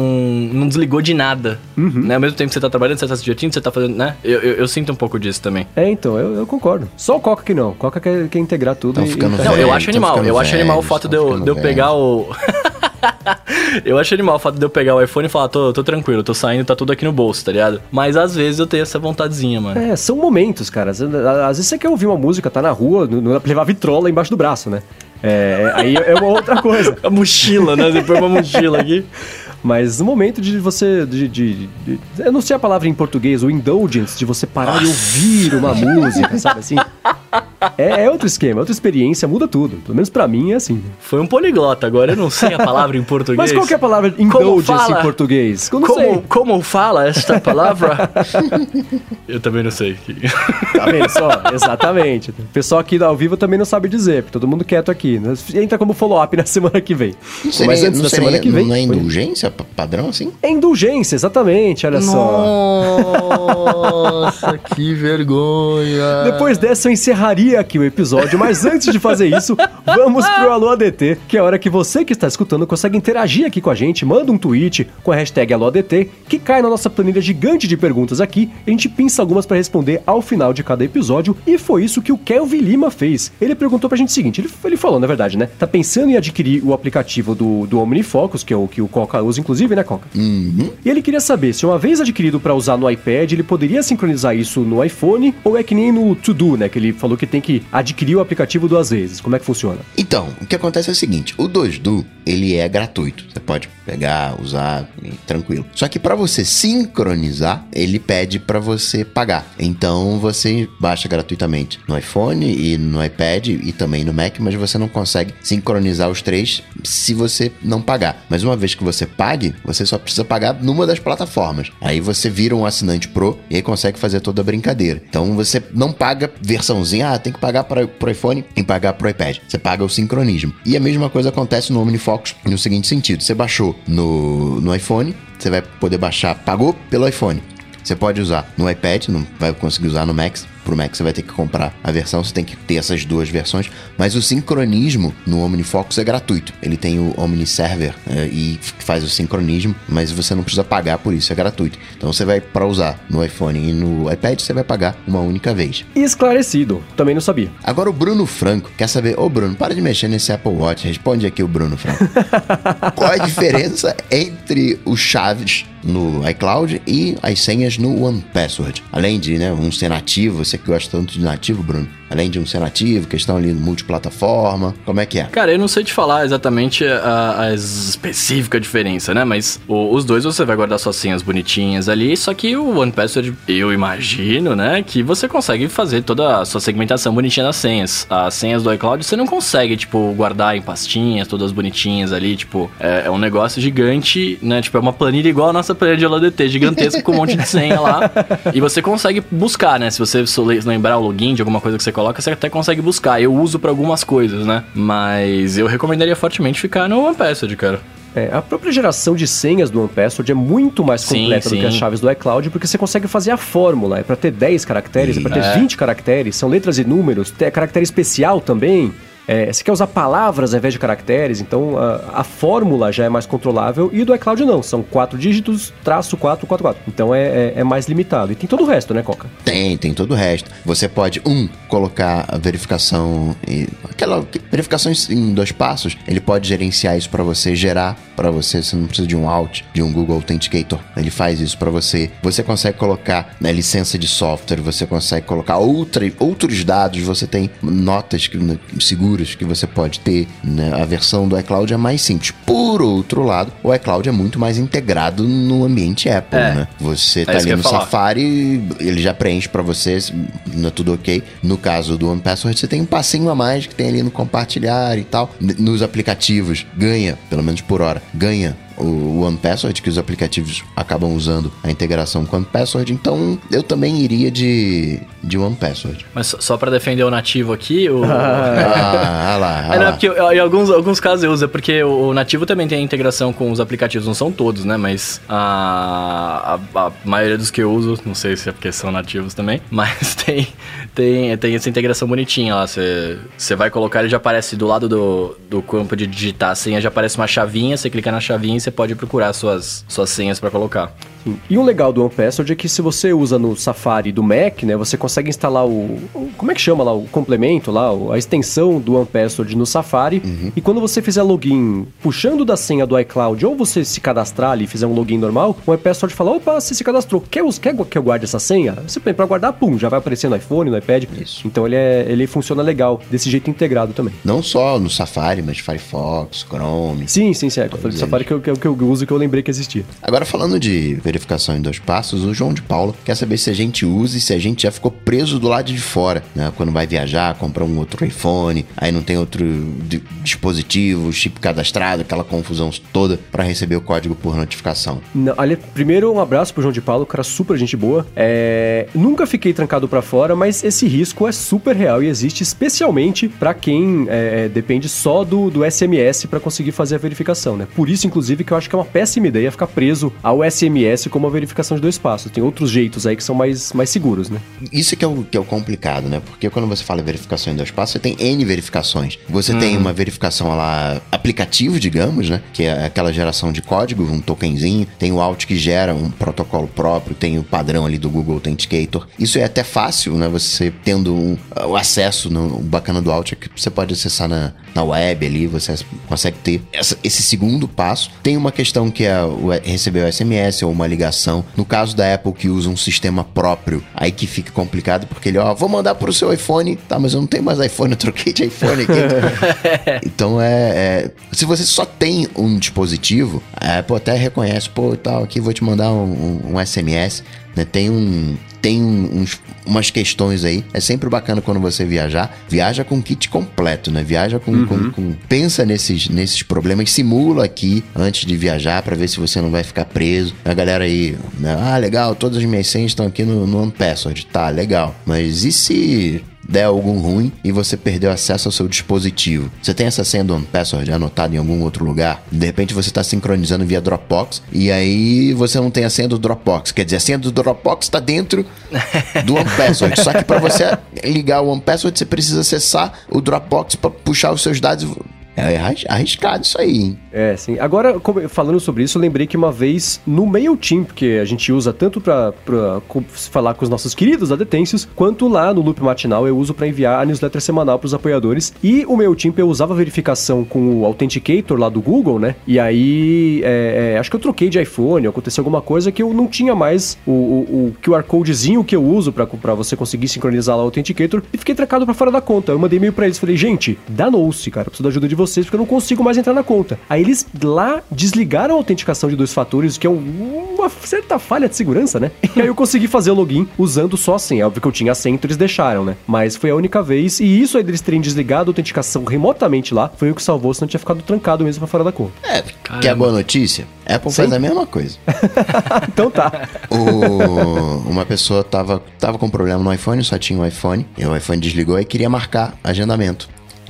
não desligou de nada. Uhum. Né? Ao mesmo tempo que você tá trabalhando, você tá se divertindo, você tá fazendo, né? Eu, eu, eu sinto um pouco disso também. É, então, eu, eu, concordo. Só o Coca que não. Coca quer, quer integrar tudo. E, e... Não, eu acho animal. Eu acho animal o fato de eu, de eu pegar o. eu acho animal o fato de eu pegar o iPhone e falar, tô, tô tranquilo, tô saindo, tá tudo aqui no bolso, tá ligado? Mas às vezes eu tenho essa vontadezinha, mano. É, são momentos, cara. Às vezes você quer ouvir uma música, tá na rua, não levar vitrola embaixo do braço, né? É, aí é uma outra coisa. a mochila, né? Você põe uma mochila aqui. Mas no momento de você. De, de, de, eu não sei a palavra em português, o indulgence, de você parar de ouvir uma música, sabe assim? É, é, outro esquema, é outra experiência, muda tudo. Pelo menos pra mim é assim. Foi um poliglota, agora eu não sei a palavra em português. Mas qual que é a palavra indulgence em português? Eu como, como fala esta palavra? eu também não sei. Tá vendo só? Exatamente. O pessoal aqui ao vivo também não sabe dizer, porque todo mundo quieto aqui. Entra como follow-up na semana que vem. Não seria, Mas antes da seria, semana que vem. Não é indulgência padrão assim? É indulgência, exatamente, olha só. Nossa, que vergonha. Depois dessa eu encerraria aqui o episódio, mas antes de fazer isso, vamos pro Alô ADT, que é a hora que você que está escutando consegue interagir aqui com a gente, manda um tweet com a hashtag AlôADT, que cai na nossa planilha gigante de perguntas aqui, a gente pinça algumas para responder ao final de cada episódio, e foi isso que o Kelvin Lima fez. Ele perguntou pra gente o seguinte, ele, ele falou, na verdade, né, tá pensando em adquirir o aplicativo do, do OmniFocus, que é o que o Coca usa, inclusive, né, Coca? Uhum. E ele queria saber se uma vez adquirido para usar no iPad, ele poderia sincronizar isso no iPhone, ou é que nem no To Do, né, que ele falou que tem que adquirir o aplicativo duas vezes. Como é que funciona? Então, o que acontece é o seguinte, o 2Do, ele é gratuito. Você pode pegar, usar, tranquilo. Só que para você sincronizar, ele pede para você pagar. Então, você baixa gratuitamente no iPhone e no iPad e também no Mac, mas você não consegue sincronizar os três se você não pagar. Mas uma vez que você pague, você só precisa pagar numa das plataformas. Aí você vira um assinante Pro e aí consegue fazer toda a brincadeira. Então você não paga versãozinha, ah, tem que pagar para o iPhone e pagar para o iPad. Você paga o sincronismo. E a mesma coisa acontece no OmniFocus no seguinte sentido: você baixou no, no iPhone, você vai poder baixar, pagou pelo iPhone. Você pode usar no iPad, não vai conseguir usar no Mac, pro Mac você vai ter que comprar a versão, você tem que ter essas duas versões, mas o sincronismo no OmniFocus é gratuito. Ele tem o Omni Server é, e faz o sincronismo, mas você não precisa pagar por isso, é gratuito. Então você vai para usar no iPhone e no iPad, você vai pagar uma única vez. Esclarecido, também não sabia. Agora o Bruno Franco quer saber, ô Bruno, para de mexer nesse Apple Watch, responde aqui o Bruno Franco. Qual a diferença entre os chaves no iCloud e as senhas no One Password? Além de né, um ser nativo, você você que gosta tanto de nativo, Bruno? Além de um ser nativo, questão ali multiplataforma, como é que é? Cara, eu não sei te falar exatamente a, a específica diferença, né? Mas o, os dois você vai guardar suas senhas bonitinhas ali, só que o OnePassword, eu imagino, né? Que você consegue fazer toda a sua segmentação bonitinha das senhas. As senhas do iCloud você não consegue, tipo, guardar em pastinhas, todas bonitinhas ali, tipo, é, é um negócio gigante, né? Tipo, é uma planilha igual a nossa planilha de LODT, gigantesca com um monte de senha lá. E você consegue buscar, né? Se você lembrar o login de alguma coisa que você coloca, você até consegue buscar. Eu uso para algumas coisas, né? Mas eu recomendaria fortemente ficar no OnePassword, cara. É, a própria geração de senhas do OnePassword é muito mais completa sim, sim. do que as chaves do iCloud, porque você consegue fazer a fórmula. É para ter 10 caracteres, é para ter é. 20 caracteres, são letras e números, tem caractere especial também. É, você quer usar palavras ao invés de caracteres, então a, a, fórmula já é mais controlável e do iCloud não, são quatro dígitos, traço 444. Então é, é, é, mais limitado. E tem todo o resto, né, Coca? Tem, tem todo o resto. Você pode, um, colocar a verificação, aquela verificação em dois passos, ele pode gerenciar isso para você, gerar para você, você não precisa de um out, de um Google Authenticator. Ele faz isso para você. Você consegue colocar né, licença de software, você consegue colocar outra, outros dados, você tem notas que, né, que você pode ter. Né? A versão do iCloud é mais simples. Por outro lado, o iCloud é muito mais integrado no ambiente Apple, é. né? Você é tá é ali no Safari, ele já preenche para você, não é tudo ok. No caso do OnePassword, você tem um passinho a mais que tem ali no compartilhar e tal. Nos aplicativos, ganha, pelo menos por hora, ganha o One Password, que os aplicativos acabam usando a integração com o One Password, então eu também iria de, de One Password. Mas só para defender o nativo aqui, o... ah, ah lá, ah é, não, porque em alguns, alguns casos eu uso, é porque o nativo também tem a integração com os aplicativos, não são todos, né, mas a, a, a maioria dos que eu uso, não sei se é porque são nativos também, mas tem, tem, tem essa integração bonitinha lá, você vai colocar, ele já aparece do lado do, do campo de digitar a senha, já aparece uma chavinha, você clica na chavinha você pode procurar suas, suas senhas para colocar. E o legal do OnePassword é que se você usa no Safari do Mac, né, você consegue instalar o, o como é que chama lá, o complemento lá, a extensão do OnePassword no Safari. Uhum. E quando você fizer login puxando da senha do iCloud ou você se cadastrar ali e fizer um login normal, o OnePassword fala, opa, você se cadastrou, quer, quer que eu guarde essa senha? Você põe para guardar, pum, já vai aparecer no iPhone, no iPad. Isso. Então ele, é, ele funciona legal, desse jeito integrado também. Não só no Safari, mas Firefox, Chrome. Sim, sim, sim. É, eu falei do Safari que eu, que que eu uso que eu lembrei que existia. Agora, falando de verificação em dois passos, o João de Paula quer saber se a gente usa e se a gente já ficou preso do lado de fora, né? Quando vai viajar, comprar um outro iPhone, aí não tem outro dispositivo, chip cadastrado, aquela confusão toda para receber o código por notificação. Não, ali, primeiro, um abraço pro João de Paula, cara super gente boa. É, nunca fiquei trancado para fora, mas esse risco é super real e existe especialmente para quem é, é, depende só do, do SMS para conseguir fazer a verificação, né? Por isso, inclusive, que eu acho que é uma péssima ideia ficar preso ao SMS como a verificação de dois passos. Tem outros jeitos aí que são mais, mais seguros, né? Isso que é, o, que é o complicado, né? Porque quando você fala verificação em dois passos, você tem N verificações. Você uhum. tem uma verificação lá, aplicativo, digamos, né? Que é aquela geração de código, um tokenzinho. Tem o Alt que gera um protocolo próprio, tem o padrão ali do Google Authenticator. Isso é até fácil, né? Você tendo um, o acesso no o bacana do Alt é que você pode acessar na, na web ali, você consegue ter essa, esse segundo passo. Tem uma questão que é o, receber o SMS ou uma ligação. No caso da Apple que usa um sistema próprio, aí que fica complicado porque ele, ó, vou mandar pro seu iPhone, tá, mas eu não tenho mais iPhone, eu troquei de iPhone aqui. então é, é, se você só tem um dispositivo, a Apple até reconhece, pô, tal, aqui vou te mandar um, um, um SMS, né? Tem um tem uns, umas questões aí. É sempre bacana quando você viajar. Viaja com kit completo, né? Viaja com. Uhum. com, com pensa nesses, nesses problemas, simula aqui antes de viajar para ver se você não vai ficar preso. A galera aí, né? Ah, legal, todas as minhas senhas estão aqui no, no OnePassword. Tá, legal. Mas e se der algum ruim e você perdeu acesso ao seu dispositivo. Você tem essa senha do OnePassword anotada em algum outro lugar? De repente você está sincronizando via Dropbox e aí você não tem a senha do Dropbox. Quer dizer, a senha do Dropbox está dentro do OnePassword. Só que para você ligar o OnePassword, você precisa acessar o Dropbox para puxar os seus dados é arriscado isso aí, hein? É, sim. Agora, falando sobre isso, eu lembrei que uma vez no MailChimp, que a gente usa tanto para falar com os nossos queridos adetêncios, quanto lá no Loop Matinal eu uso para enviar a newsletter semanal para os apoiadores. E o MailChimp eu usava verificação com o Authenticator lá do Google, né? E aí, é, é, acho que eu troquei de iPhone, aconteceu alguma coisa que eu não tinha mais o, o, o QR Codezinho que eu uso para você conseguir sincronizar lá o Authenticator e fiquei trancado para fora da conta. Eu mandei e-mail para eles, falei, gente, danou-se, cara, preciso da ajuda de vocês vocês porque eu não consigo mais entrar na conta. Aí eles lá desligaram a autenticação de dois fatores, que é uma certa falha de segurança, né? E aí eu consegui fazer o login usando só a senha. É óbvio que eu tinha a senha, então eles deixaram, né? Mas foi a única vez. E isso aí deles terem desligado a autenticação remotamente lá foi o que salvou, senão tinha ficado trancado mesmo pra fora da conta. É, Caramba. quer boa notícia? Apple Sim. faz a mesma coisa. então tá. O, uma pessoa tava, tava com problema no iPhone, só tinha um iPhone, e o iPhone desligou e queria marcar agendamento.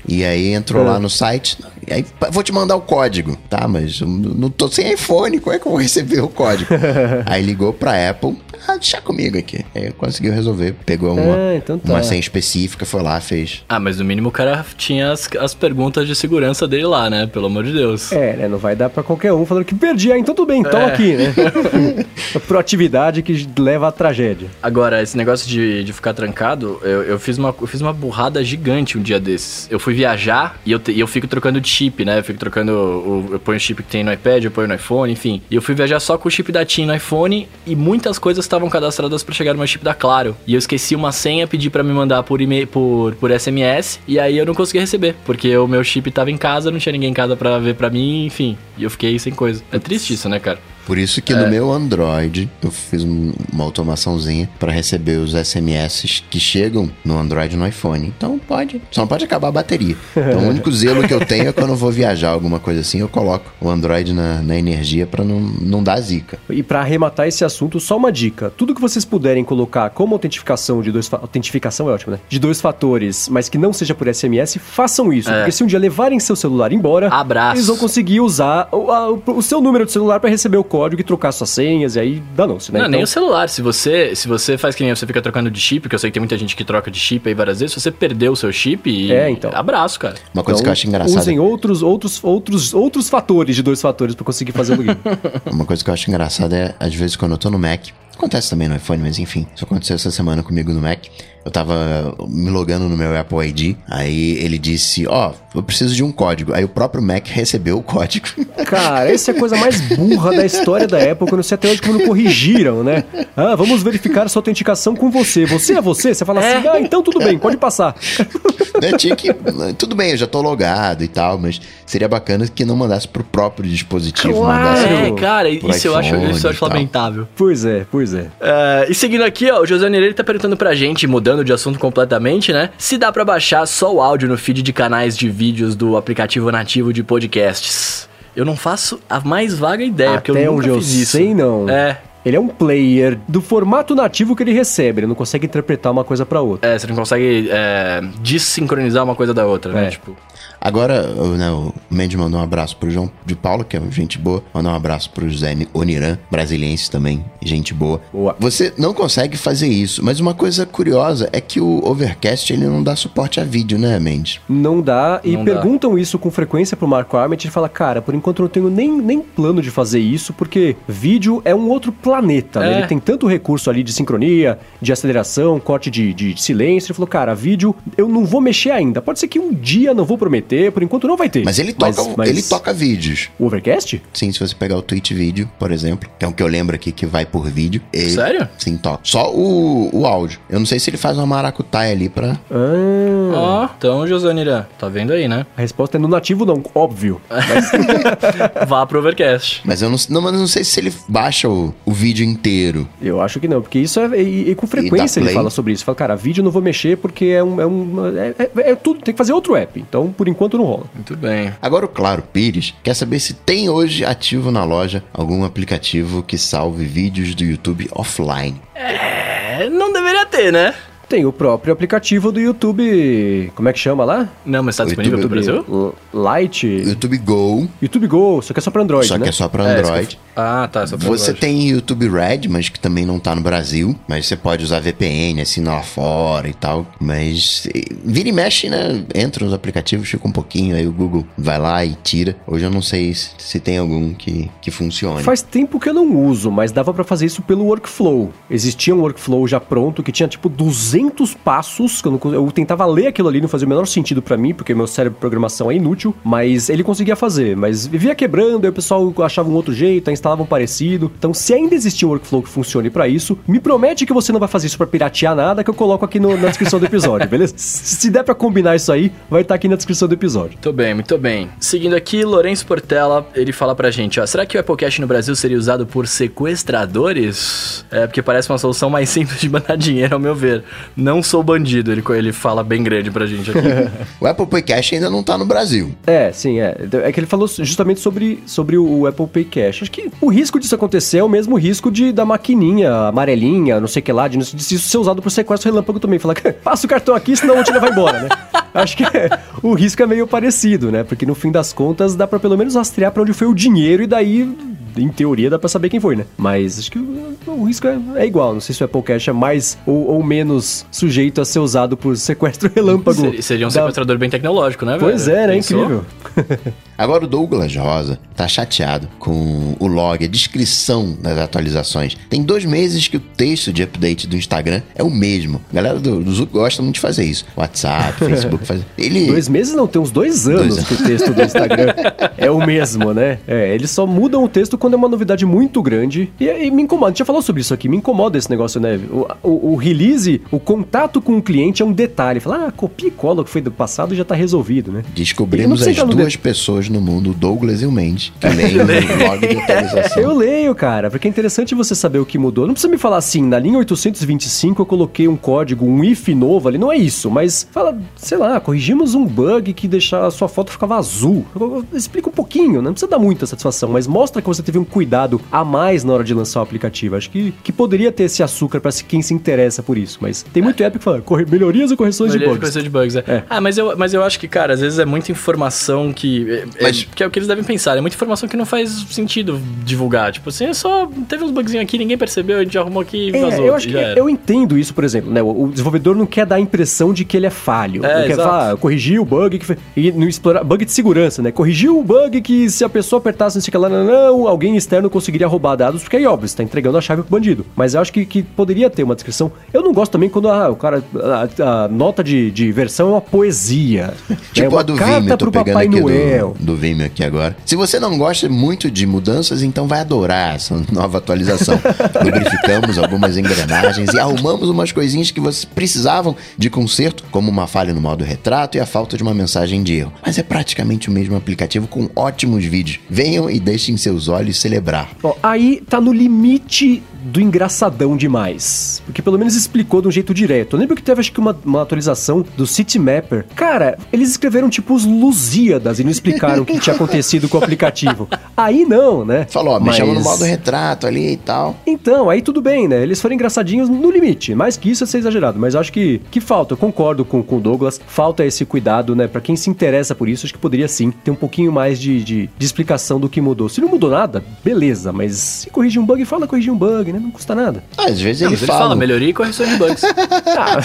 E aí entrou lá é. no site Aí vou te mandar o código. Tá, mas não tô sem iPhone, como é que eu vou receber o código? Aí ligou pra Apple, ah, deixa comigo aqui. Aí conseguiu resolver. Pegou uma, ah, então tá. uma senha específica, foi lá, fez. Ah, mas no mínimo o cara tinha as, as perguntas de segurança dele lá, né? Pelo amor de Deus. É, né? Não vai dar pra qualquer um falando que perdi, ah, então tudo bem, toma é. aqui, né? a proatividade que leva à tragédia. Agora, esse negócio de, de ficar trancado, eu, eu, fiz uma, eu fiz uma burrada gigante um dia desses. Eu fui viajar e eu, te, e eu fico trocando de chip, né? Eu fico trocando. O, eu ponho o chip que tem no iPad, eu ponho no iPhone, enfim. E eu fui viajar só com o chip da TIM no iPhone e muitas coisas estavam cadastradas para chegar no meu chip da Claro. E eu esqueci uma senha, pedi para me mandar por e-mail, por, por SMS, e aí eu não consegui receber, porque o meu chip tava em casa, não tinha ninguém em casa para ver para mim, enfim. E eu fiquei sem coisa. É triste isso, né, cara? Por isso que é. no meu Android eu fiz uma automaçãozinha para receber os SMS que chegam no Android e no iPhone. Então pode, só não pode acabar a bateria. Então o único zelo que eu tenho é quando eu vou viajar, alguma coisa assim, eu coloco o Android na, na energia para não, não dar zica. E para arrematar esse assunto, só uma dica: tudo que vocês puderem colocar como autentificação de dois autentificação é ótimo, né? De dois fatores, mas que não seja por SMS, façam isso, é. porque se um dia levarem seu celular embora, Abraço. eles vão conseguir usar o, a, o seu número de celular para receber o código e trocar suas senhas, e aí danou-se, né? Não, então... nem o celular. Se você, se você faz que nem você fica trocando de chip, que eu sei que tem muita gente que troca de chip aí várias vezes, se você perdeu o seu chip, e... é, então. abraço, cara. Uma coisa então, que eu acho engraçada. Usem outros, outros, outros, outros fatores de dois fatores para conseguir fazer o login. Uma coisa que eu acho engraçada é, às vezes, quando eu tô no Mac, Acontece também no iPhone, mas enfim. Isso aconteceu essa semana comigo no Mac. Eu tava me logando no meu Apple ID. Aí ele disse: Ó, oh, eu preciso de um código. Aí o próprio Mac recebeu o código. Cara, essa é a coisa mais burra da história da Apple. Que eu não sei até hoje como não corrigiram, né? Ah, vamos verificar sua autenticação com você. Você é você? Você fala assim: Ah, então tudo bem, pode passar. Né, tinha que. Tudo bem, eu já tô logado e tal, mas seria bacana que não mandasse pro próprio dispositivo. Claro. É, cara, isso eu acho, isso eu acho lamentável. Pois é, pois é. Uh, e seguindo aqui, ó, o José Nereira tá perguntando pra gente, mudando de assunto completamente, né? Se dá para baixar só o áudio no feed de canais de vídeos do aplicativo nativo de podcasts. Eu não faço a mais vaga ideia, Até porque eu nunca onde fiz eu isso. sei, não. É, ele é um player do formato nativo que ele recebe, ele não consegue interpretar uma coisa para outra. É, você não consegue é, desincronizar uma coisa da outra, né? é. né? Tipo. Agora, né, o Mendes mandou um abraço pro João de Paula, que é gente boa. Mandou um abraço pro José Oniran, brasiliense também, gente boa. boa. Você não consegue fazer isso, mas uma coisa curiosa é que o Overcast ele não dá suporte a vídeo, né, Mendes? Não dá, e não perguntam dá. isso com frequência pro Marco Arment, ele fala, cara, por enquanto eu não tenho nem, nem plano de fazer isso, porque vídeo é um outro planeta, né? é. né? Ele tem tanto recurso ali de sincronia, de aceleração, corte de, de silêncio. Ele falou, cara, vídeo eu não vou mexer ainda. Pode ser que um dia não vou prometer, por enquanto não vai ter. Mas ele toca, mas, mas... ele toca vídeos. O Overcast? Sim, se você pegar o Twitch vídeo, por exemplo, que é o que eu lembro aqui que vai por vídeo. Ele, Sério? Sim, toca. Só o, o áudio. Eu não sei se ele faz uma maracutaia ali pra. Ah. Ó, oh, então, José Nira, tá vendo aí, né? A resposta é no nativo, não, óbvio. Mas... Vá pro Overcast. Mas eu não, não, mas não sei se ele baixa o, o vídeo inteiro. Eu acho que não, porque isso é. E, e com frequência ele fala sobre isso. Fala, cara, vídeo não vou mexer porque é um. É, um, é, é, é, tudo, tem que fazer outro app. Então, por enquanto, não rola. Muito bem. Agora, o Claro Pires quer saber se tem hoje ativo na loja algum aplicativo que salve vídeos do YouTube offline. É, não deveria ter, né? Tem o próprio aplicativo do YouTube. Como é que chama lá? Não, mas está disponível YouTube, no Brasil? Lite. YouTube Go. YouTube Go, só que é só para Android. Só né? que é só para é, Android. É, ah, tá. Só pra você Android. tem YouTube Red, mas que também não tá no Brasil. Mas você pode usar VPN, assim, lá fora e tal. Mas vira e mexe, né? Entra nos aplicativos, fica um pouquinho, aí o Google vai lá e tira. Hoje eu não sei se tem algum que, que funcione. Faz tempo que eu não uso, mas dava para fazer isso pelo workflow. Existia um workflow já pronto que tinha tipo 200 200 passos, eu, não, eu tentava ler aquilo ali, não fazia o menor sentido para mim, porque meu cérebro de programação é inútil, mas ele conseguia fazer, mas vivia quebrando, aí o pessoal achava um outro jeito, aí instalava um parecido. Então, se ainda existir um workflow que funcione para isso, me promete que você não vai fazer isso para piratear nada, que eu coloco aqui no, na descrição do episódio, beleza? Se der para combinar isso aí, vai estar tá aqui na descrição do episódio. Muito bem, muito bem. Seguindo aqui, Lourenço Portela, ele fala pra gente, ó, será que o Applecast no Brasil seria usado por sequestradores? É, porque parece uma solução mais simples de mandar dinheiro, ao meu ver. Não sou bandido, ele, ele fala bem grande pra gente aqui. o Apple Pay Cash ainda não tá no Brasil. É, sim, é. É que ele falou justamente sobre, sobre o Apple Pay Cash. Acho que o risco disso acontecer é o mesmo risco de da maquininha amarelinha, não sei o que lá, de, de isso ser usado por sequestro relâmpago também. Falar, passa o cartão aqui, senão a última vai embora, né? Acho que é, o risco é meio parecido, né? Porque no fim das contas dá pra pelo menos rastrear pra onde foi o dinheiro e daí em teoria dá pra saber quem foi, né? Mas acho que o, o risco é, é, igual. Não sei se o Apple Cash é mais ou, ou, menos sujeito a ser usado por sequestro relâmpago. Seria, seria um da... sequestrador bem tecnológico, né? Pois velho? é, né? Incrível. Agora o Douglas Rosa tá chateado com o log, a descrição das atualizações. Tem dois meses que o texto de update do Instagram é o mesmo. A galera do, do Zuc gosta muito de fazer isso. WhatsApp, Facebook, faz... Ele... Dois meses não, tem uns dois anos dois... que o texto do Instagram é o mesmo, né? É, eles só mudam o texto quando é uma novidade muito grande. E, e me incomoda, a gente já falou sobre isso aqui, me incomoda esse negócio, né? O, o, o release, o contato com o cliente é um detalhe. Fala, ah, copia e cola o que foi do passado e já tá resolvido, né? Descobrimos as duas de... pessoas no mundo, Douglas e o Mendes, que leem o log de atualização. Eu leio, cara, porque é interessante você saber o que mudou. Não precisa me falar assim, na linha 825 eu coloquei um código, um if novo ali, não é isso, mas fala, sei lá, corrigimos um bug que deixava a sua foto ficava azul. Explica um pouquinho, né? não precisa dar muita satisfação, mas mostra que você teve um cuidado a mais na hora de lançar o aplicativo. Acho que, que poderia ter esse açúcar para quem se interessa por isso, mas tem muito é. app que fala melhorias ou correções Melhoria de bugs. Correção de bugs, é. é. Ah, mas eu, mas eu acho que, cara, às vezes é muita informação que. É, é mas... que é o que eles devem pensar. É muita informação que não faz sentido divulgar. Tipo assim, é só. Teve uns bugzinhos aqui, ninguém percebeu, a gente arrumou aqui e é, vazou. Eu acho que eu entendo isso, por exemplo, né? O desenvolvedor não quer dar a impressão de que ele é falho. É, não quer falar, ah, corrigir o bug que e não explorar. Bug de segurança, né? Corrigiu o bug que se a pessoa apertasse não sei lá, não, não, alguém externo conseguiria roubar dados, porque aí, óbvio, você tá entregando a chave pro bandido. Mas eu acho que, que poderia ter uma descrição. Eu não gosto também quando ah, o cara. A, a nota de, de versão é uma poesia. Tipo é uma a do Vimeo, tô pegando Papai Noel. do, do Vimeo aqui agora. Se você não gosta muito de mudanças, então vai adorar essa nova atualização. Lubrificamos algumas engrenagens e arrumamos umas coisinhas que vocês precisavam de conserto, como uma falha no modo retrato e a falta de uma mensagem de erro. Mas é praticamente o mesmo aplicativo com ótimos vídeos. Venham e deixem seus olhos celebrar. Ó, aí tá no limite do engraçadão demais. Porque pelo menos explicou de um jeito direto. Eu lembro que teve acho que uma, uma atualização do City Mapper. Cara, eles escreveram tipo os Lusíadas e não explicaram o que tinha acontecido com o aplicativo. Aí não, né? Falou, ó, me Mas... chama no modo retrato ali e tal. Então, aí tudo bem, né? Eles foram engraçadinhos no limite. Mais que isso é ser exagerado. Mas acho que, que falta. Eu concordo com, com o Douglas. Falta esse cuidado, né? Pra quem se interessa por isso, acho que poderia sim ter um pouquinho mais de, de, de explicação do que mudou. Se não mudou nada, beleza. Mas se corrigir um bug, fala corrigir um bug, né? né? Não custa nada. Ah, às vezes não, ele, fala. ele fala. melhoria e correção de bugs. ah.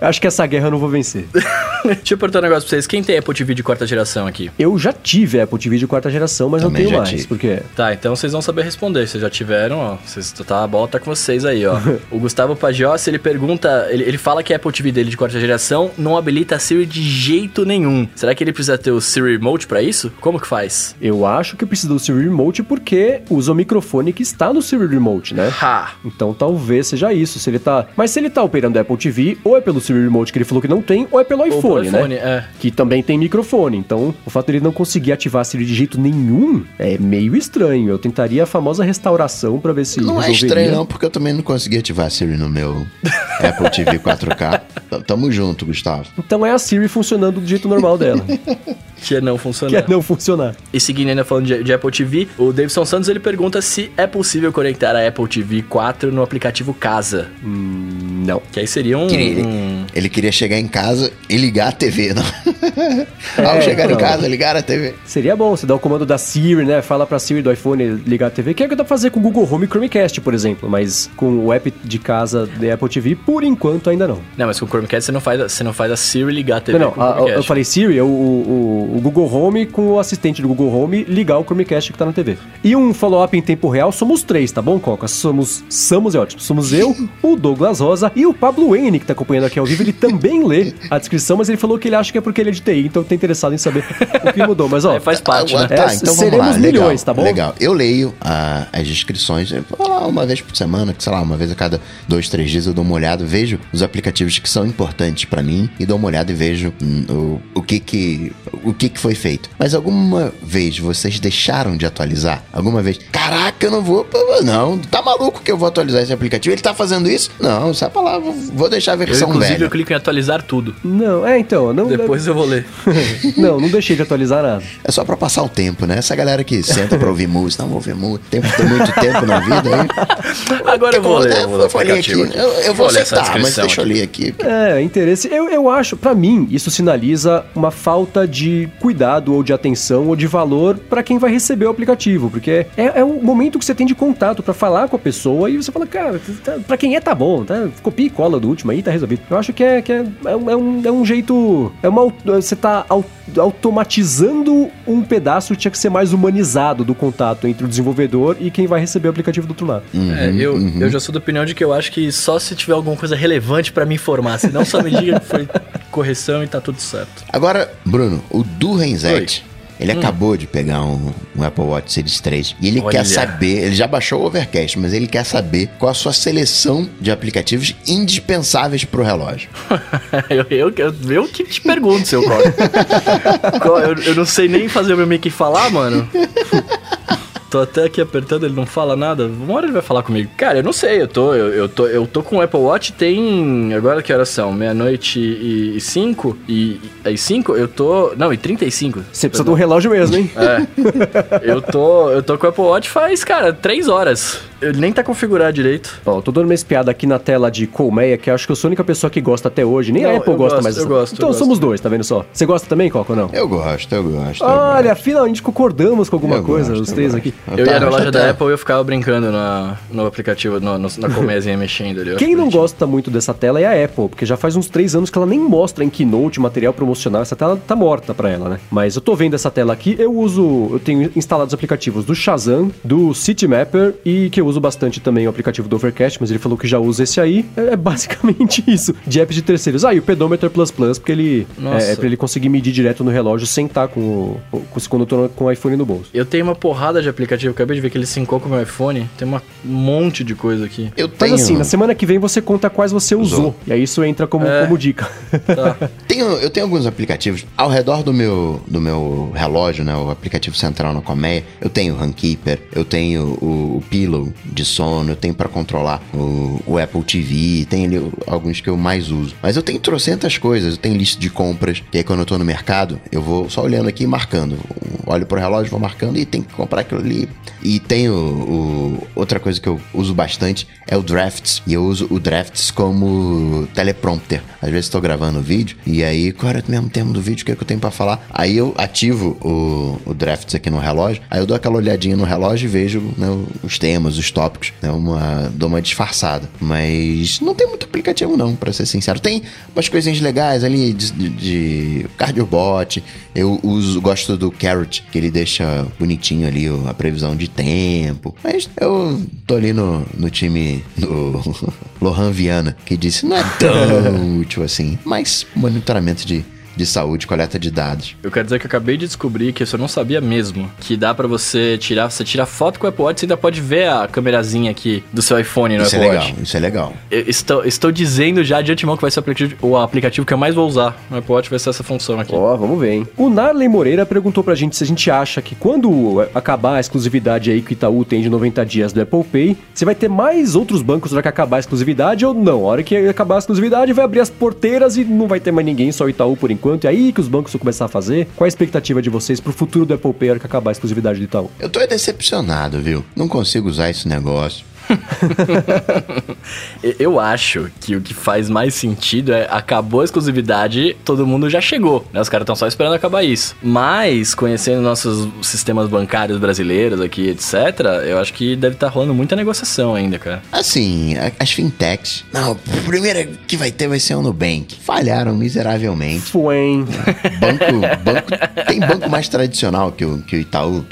Acho que essa guerra eu não vou vencer. Deixa eu perguntar um negócio pra vocês. Quem tem Apple TV de quarta geração aqui? Eu já tive Apple TV de quarta geração, mas Também não tenho mais. Tive. Por quê? Tá, então vocês vão saber responder. Vocês já tiveram, ó. Vocês, tá, a bola tá com vocês aí, ó. o Gustavo Pagiossi, ele pergunta... Ele, ele fala que a Apple TV dele de quarta geração não habilita a Siri de jeito nenhum. Será que ele precisa ter o Siri Remote pra isso? Como que faz? Eu acho que precisa do Siri Remote porque usa o microfone que está no Siri Remote, né? Ha. Então talvez seja isso. Se ele tá. Mas se ele tá operando Apple TV, ou é pelo Siri Remote que ele falou que não tem, ou é pelo iPhone, pelo iPhone né? É. Que também tem microfone. Então, o fato dele não conseguir ativar a Siri de jeito nenhum é meio estranho. Eu tentaria a famosa restauração para ver se. Não é resolveria. é estranho, não, porque eu também não consegui ativar a Siri no meu Apple TV 4K. Tamo junto, Gustavo. Então é a Siri funcionando do jeito normal dela. que é não funcionar. Que é não funcionar. E seguindo ainda falando de, de, Apple TV, o Davidson Santos ele pergunta se é possível conectar a Apple TV 4 no aplicativo Casa. Hum, não. Que aí seria um ele, um... ele, queria chegar em casa e ligar a TV, não? É, Ao chegar então, em casa, ligar a TV. Seria bom, você dá o comando da Siri, né? Fala pra Siri do iPhone ligar a TV, que é o que dá pra fazer com o Google Home e Chromecast, por exemplo. Mas com o app de casa da Apple TV, por enquanto ainda não. Não, mas com o Chromecast você não faz, você não faz a Siri ligar a TV. Não, não a, eu falei Siri, é o, o, o, Google Home com o assistente do Google Home ligar o Chromecast que tá na TV. E um follow-up em tempo real, somos três, tá bom, Coca? Somos, somos é ótimo. Somos eu, o Douglas Rosa e o Pablo Wayne, que tá acompanhando aqui ao vivo. Ele também lê a descrição, mas ele falou que ele acha que é porque ele é de TI, então tá interessado em saber o que mudou. Mas ó, é, faz parte, né? Tá, então vamos lá. Milhões, legal, tá bom? Legal. Eu leio a, as descrições, uma vez por semana, sei lá, uma vez a cada dois, três dias eu dou uma olhada, vejo os aplicativos que são importantes para mim e dou uma olhada e vejo hum, o, o que que o que, que foi feito. Mas alguma vez vocês deixaram de atualizar? Alguma vez? Caraca, eu não vou. Não, tá maluco que eu vou atualizar esse aplicativo? Ele tá fazendo isso? Não, sai pra lá, vou deixar a versão eu, inclusive, velha. eu clico em atualizar tudo. Não, é então. Não, Depois eu vou ler. não, não deixei de atualizar nada. É só pra passar o tempo, né? Essa galera que senta pra ouvir música, não vou ouvir música, tem, tem muito tempo na vida aí. Agora eu vou ler. Eu, vou vou ler aqui. Eu, eu vou aceitar, mas deixa eu aqui. ler aqui. É, interesse. Eu, eu acho, pra mim, isso sinaliza uma falta de cuidado ou de atenção ou de valor pra quem vai receber o aplicativo, porque é, é o momento que você tem de contato pra falar com a pessoa e você fala, cara, tá, pra quem é tá bom, tá? Copia e cola do último aí, tá resolvido. Eu acho que é, que é, é, um, é um, é jeito. É uma, você tá automatizando um pedaço que tinha que ser mais humanizado do contato entre o desenvolvedor e quem vai receber o aplicativo do outro lado. Uhum, é, eu, uhum. eu já sou da opinião de que eu acho que só se tiver alguma coisa relevante para me informar, senão só me diga que foi correção e tá tudo certo. Agora, Bruno, o Du Renzete, ele hum. acabou de pegar um, um, Apple Watch Series 3 e ele Olha. quer saber, ele já baixou o Overcast, mas ele quer saber qual a sua seleção de aplicativos indispensáveis pro relógio. eu, eu, eu, que te pergunto, seu Código. eu, eu não sei nem fazer o meu mic falar, mano. Tô até aqui apertando, ele não fala nada. Uma hora ele vai falar comigo. Cara, eu não sei, eu tô, eu, eu tô, eu tô com o Apple Watch tem. Agora que horas são? Meia-noite e 5? E, e 5? Eu tô. Não, e 35. Você precisa de um relógio mesmo, hein? É. eu tô. Eu tô com o Apple Watch faz, cara, 3 horas. Ele nem tá configurado direito. Ó, eu tô dando uma espiada aqui na tela de Colmeia, que acho que eu sou a única pessoa que gosta até hoje. Nem não, a Apple gosta gosto, mais. Eu gosto, então eu somos gosto. dois, tá vendo só? Você gosta também, Coco, ou não? Eu gosto, eu gosto. Olha, eu gosto. finalmente concordamos com alguma Eu coisa, gosto, os três gosto. aqui. Eu ia na loja da Apple e eu ficava brincando na, no aplicativo, no, no, na colmeiazinha mexendo ali. eu Quem não bonitinho. gosta muito dessa tela é a Apple, porque já faz uns três anos que ela nem mostra em Keynote material promocional. Essa tela tá morta pra ela, né? Mas eu tô vendo essa tela aqui, eu uso, eu tenho instalados aplicativos do Shazam, do Citymapper e que eu uso bastante também o aplicativo do Overcast, mas ele falou que já usa esse aí. É, é basicamente isso, de apps de terceiros. Ah, e o Pedometer Plus Plus, porque ele Nossa. é, é pra ele conseguir medir direto no relógio sem estar com o, com, quando eu tô com o iPhone no bolso. Eu tenho uma porrada de aplicativo, acabei de ver que ele sincou com o meu iPhone. Tem um monte de coisa aqui. Eu Mas tenho, assim, na semana que vem você conta quais você usou. Usou. E aí isso entra como, É. como dica. Tá. tenho, eu tenho alguns aplicativos ao redor do meu, do meu relógio, né? O aplicativo central na colmeia. Eu tenho o Runkeeper, eu tenho o, o Pillow de sono, eu tenho pra controlar o, o Apple TV, tem ali alguns que eu mais uso. Mas eu tenho trocentas coisas, eu tenho lista de compras, que aí quando eu tô no mercado, eu vou só olhando aqui e marcando. Olho pro relógio, vou marcando e tem que comprar aquilo ali. E tenho o, outra coisa que eu uso bastante é o Drafts. E eu uso o Drafts como teleprompter. Às vezes estou gravando o vídeo e aí, qual era o mesmo termo do vídeo? O que, é que eu tenho pra falar? Aí eu ativo o, o Drafts aqui no relógio, aí eu dou aquela olhadinha no relógio e vejo né, os temas, os tópicos, né, uma, dou uma disfarçada. Mas não tem muito aplicativo não, pra ser sincero. Tem umas coisinhas legais ali de, de, de cardiobot. Eu uso, gosto do Carrot, que ele deixa bonitinho ali o- a previsão de tempo. Mas eu tô ali no, no time do Lohan Viana, que disse não é tão útil assim. Mas monitoramento de, de saúde, coleta de dados. Eu quero dizer que eu acabei de descobrir que isso eu não sabia mesmo. Que dá pra você tirar, você tira foto com o Apple Watch, você ainda pode ver a câmerazinha aqui do seu iPhone no Isso é Apple legal, Watch. isso é legal. Eu estou, estou dizendo já de antemão que vai ser o aplicativo, o aplicativo que eu mais vou usar. No Apple Watch vai ser essa função aqui. Ó, vamos ver, hein? O Narley Moreira perguntou pra gente se a gente acha que quando acabar a exclusividade aí que o Itaú tem de 90 dias do Apple Pay, você vai ter mais outros bancos na hora que acabar a exclusividade ou não? A hora que acabar a exclusividade vai abrir as porteiras e não vai ter mais ninguém, só o Itaú por enquanto. E aí que os bancos vão começar a fazer. Qual a expectativa de vocês pro futuro do Apple Pay que acabar a exclusividade do Itaú? Eu tô decepcionado, viu? Não consigo usar esse negócio. Eu acho que o que faz mais sentido é acabou a exclusividade, todo mundo já chegou, né? Os caras estão só esperando acabar isso. Mas, conhecendo nossos sistemas bancários brasileiros aqui, etc., eu acho que deve estar rolando muita negociação ainda, cara. Assim, as fintechs. Não, a primeira que vai ter vai ser o Nubank. Falharam miseravelmente. Fuen. Banco, banco tem banco mais tradicional que o, que o Itaú.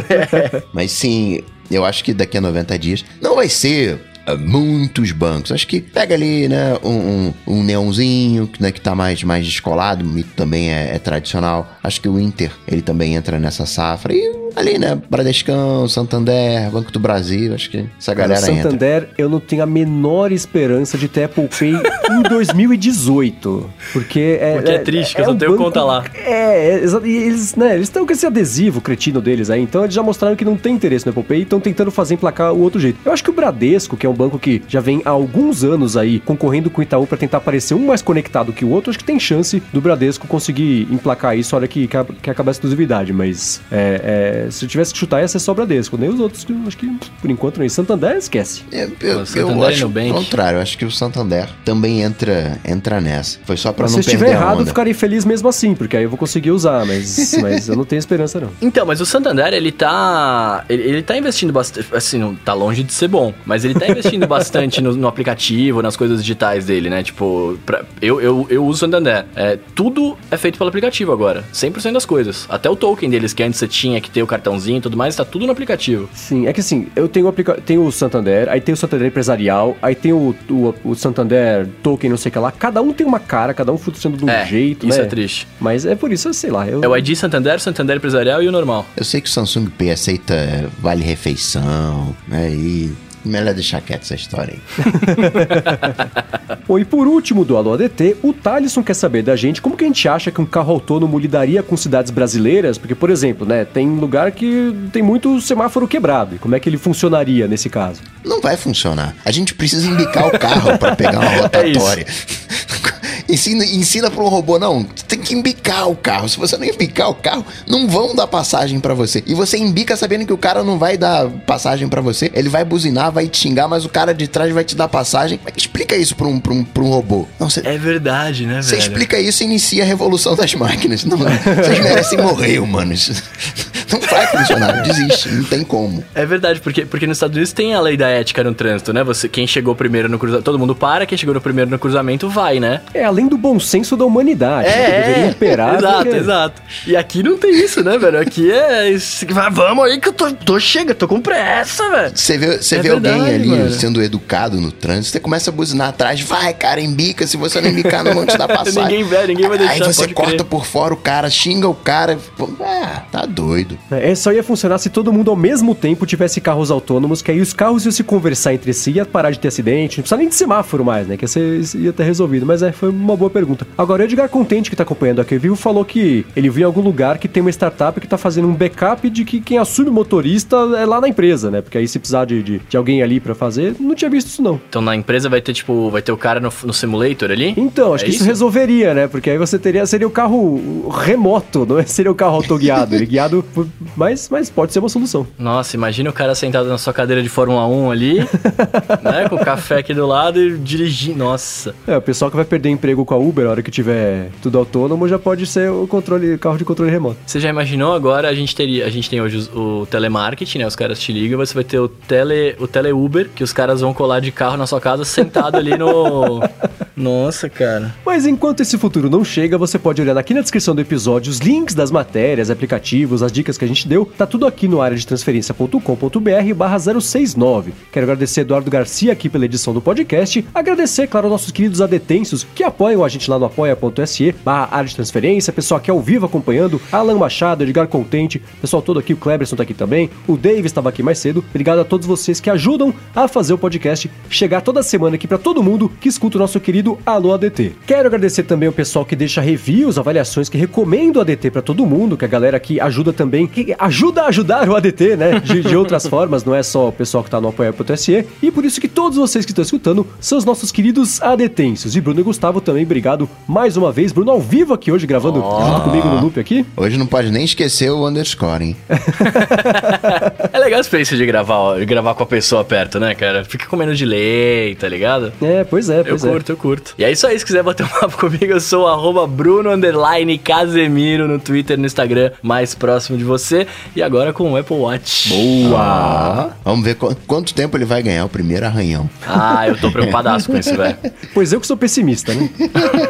Mas sim, eu acho que daqui a 90 dias não vai ser muitos bancos. Acho que pega ali, né, um, um, um neonzinho, né, que tá mais, mais descolado, o mito também é, é tradicional. Acho que o Inter, ele também entra nessa safra. E ali, né? Bradescão, Santander, Banco do Brasil, acho que essa galera Cara, Santander, entra. eu não tenho a menor esperança de ter Apple Pay em 2018. Porque é. Porque é, é triste, que é, eu só um tenho banco, conta lá. É, é e eles, né, eles estão com esse adesivo cretino deles aí, então eles já mostraram que não tem interesse no Apple Pay e estão tentando fazer emplacar o outro jeito. Eu acho que o Bradesco, que é um banco que já vem há alguns anos aí concorrendo com o Itaú para tentar parecer um mais conectado que o outro, acho que tem chance do Bradesco conseguir emplacar isso, olha que, que, que acaba a exclusividade, mas é, é se eu tivesse que chutar, ia ser só Bradesco. Nem os outros, acho que por enquanto nem. Santander, esquece. É, eu, eu, eu acho o contrário. Acho que o Santander também entra, entra nessa. Foi só pra mas não perder Se estiver errado, eu ficarei feliz mesmo assim, porque aí eu vou conseguir usar, mas, mas eu não tenho esperança não. Então, mas o Santander, ele tá... Ele, ele tá investindo bastante... Assim, não tá longe de ser bom, mas ele tá investindo bastante no, no, aplicativo, nas coisas digitais dele, né? Tipo, pra, eu, eu, eu uso o Santander. É, tudo é feito pelo aplicativo agora. 100% das coisas. Até o token deles, que antes você tinha que ter o cartãozinho e tudo mais, tá tudo no aplicativo. Sim, é que assim, eu tenho o, aplica tenho o Santander, aí tem o Santander Empresarial, aí tem o, o, o Santander Token, não sei o que lá. Cada um tem uma cara, cada um funcionando de um é, jeito, isso né? é triste. Mas é por isso, sei lá. Eu... É o ID Santander, Santander Empresarial e o normal. Eu sei que o Samsung Pay aceita vale refeição, né? E Melhor deixar quieto essa história aí. Bom, e por último do Alô ADT, o Thalisson quer saber da gente como que a gente acha que um carro autônomo lidaria com cidades brasileiras, porque, por exemplo, né, tem lugar que tem muito semáforo quebrado, e como é que ele funcionaria nesse caso? Não vai funcionar. A gente precisa indicar o carro para pegar uma é rotatória. É ensina, ensina para um robô, não, tem que embicar o carro. Se você não embicar o carro, não vão dar passagem para você. E você embica sabendo que o cara não vai dar passagem para você, ele vai buzinar, vai te xingar, mas o cara de trás vai te dar passagem. Explica isso pra um, pra um, pra um robô. Não, cê, é verdade, né, velho? Você explica isso e inicia a revolução das máquinas. Não, vocês merecem morrer, humanos. Não vai funcionar, desiste, não tem como. É verdade, porque, porque nos Estados Unidos tem a lei da ética no trânsito, né? Você, quem chegou primeiro no cruzamento, todo mundo para, quem chegou no primeiro no cruzamento vai, né? É, além do bom senso da humanidade, é, né? deveria imperar. Exato, porque... exato. E aqui não tem isso, né, velho? Aqui é. Vamos aí que eu tô, tô chega, tô com pressa, velho. Você vê, você é vê verdade, alguém ali mano. sendo educado no trânsito, você começa a buzinar atrás, vai, cara, embica, se você não embicar, não vão te dar passagem. ninguém vai, ninguém vai deixar. Aí você corta crer. por fora o cara, xinga o cara. É, tá doido. É, só ia funcionar se todo mundo ao mesmo tempo tivesse carros autônomos, que aí os carros iam se conversar entre si, ia parar de ter acidente, não precisa nem de semáforo mais, né? Que você ia ter resolvido. Mas é, foi uma boa pergunta. Agora, o Edgar Contente, que tá acompanhando aqui, viu, falou que ele viu em algum lugar que tem uma startup que tá fazendo um backup de que quem assume o motorista é lá na empresa, né? Porque aí se precisar de, de, de alguém ali para fazer, não tinha visto isso não. Então na empresa vai ter, tipo, vai ter o cara no, no simulator ali? Então, acho é que isso? isso? resolveria, né? Porque aí você teria, seria o carro remoto, não é? seria o carro autoguiado. ele guiado, mas, mas pode ser uma solução. Nossa, imagina o cara sentado na sua cadeira de Fórmula 1 ali, né? Com o café aqui do lado e dirigindo. Nossa. É, o pessoal que vai perder emprego com a Uber, a hora que tiver tudo autônomo, já pode ser o controle, carro de controle remoto. Você já imaginou agora? A gente teria, a gente tem hoje o, o telemarketing, né? Os caras te ligam, você vai ter o tele, o tele Uber, que os caras vão colar de carro na sua casa sentado ali no. Nossa, cara. Mas enquanto esse futuro não chega, você pode olhar aqui na descrição do episódio os links das matérias, aplicativos, as dicas que a gente deu. Tá tudo aqui no área de transferência.com.br barra 069. Quero agradecer Eduardo Garcia aqui pela edição do podcast. Agradecer, claro, nossos queridos adetensos que apoiam a gente lá no apoia.se barra área de transferência. Pessoal aqui ao vivo acompanhando. Alan Machado, Edgar Contente, pessoal todo aqui, o Kleberson tá aqui também. O Davis estava aqui mais cedo. Obrigado a todos vocês que ajudam a fazer o podcast chegar toda semana aqui para todo mundo que escuta o nosso querido Alô ADT. Quero agradecer também o pessoal que deixa reviews, avaliações, que recomenda o ADT para todo mundo, que a galera aqui ajuda também, que ajuda a ajudar o ADT, né? De, de outras formas, não é só o pessoal que tá no apoia.se. E por isso que todos vocês que estão escutando são os nossos queridos adetensos. E Bruno e Gustavo também, obrigado mais uma vez. Bruno ao vivo aqui hoje, gravando oh. junto comigo no loop aqui. Hoje não pode nem esquecer o underscore, hein? é legal a experiência de gravar, de gravar com a pessoa perto, né, cara? Fica comendo de lei, tá ligado? É, pois é, pois eu é. curto, eu curto. Curto. E é isso aí, se quiser bater um papo comigo, eu sou arroba Bruno Casemiro no Twitter e no Instagram, mais próximo de você. E agora com o Apple Watch. Boa! Ah. Vamos ver qu quanto tempo ele vai ganhar o primeiro arranhão. Ah, eu tô preocupadaço com isso, velho. Pois eu que sou pessimista, né?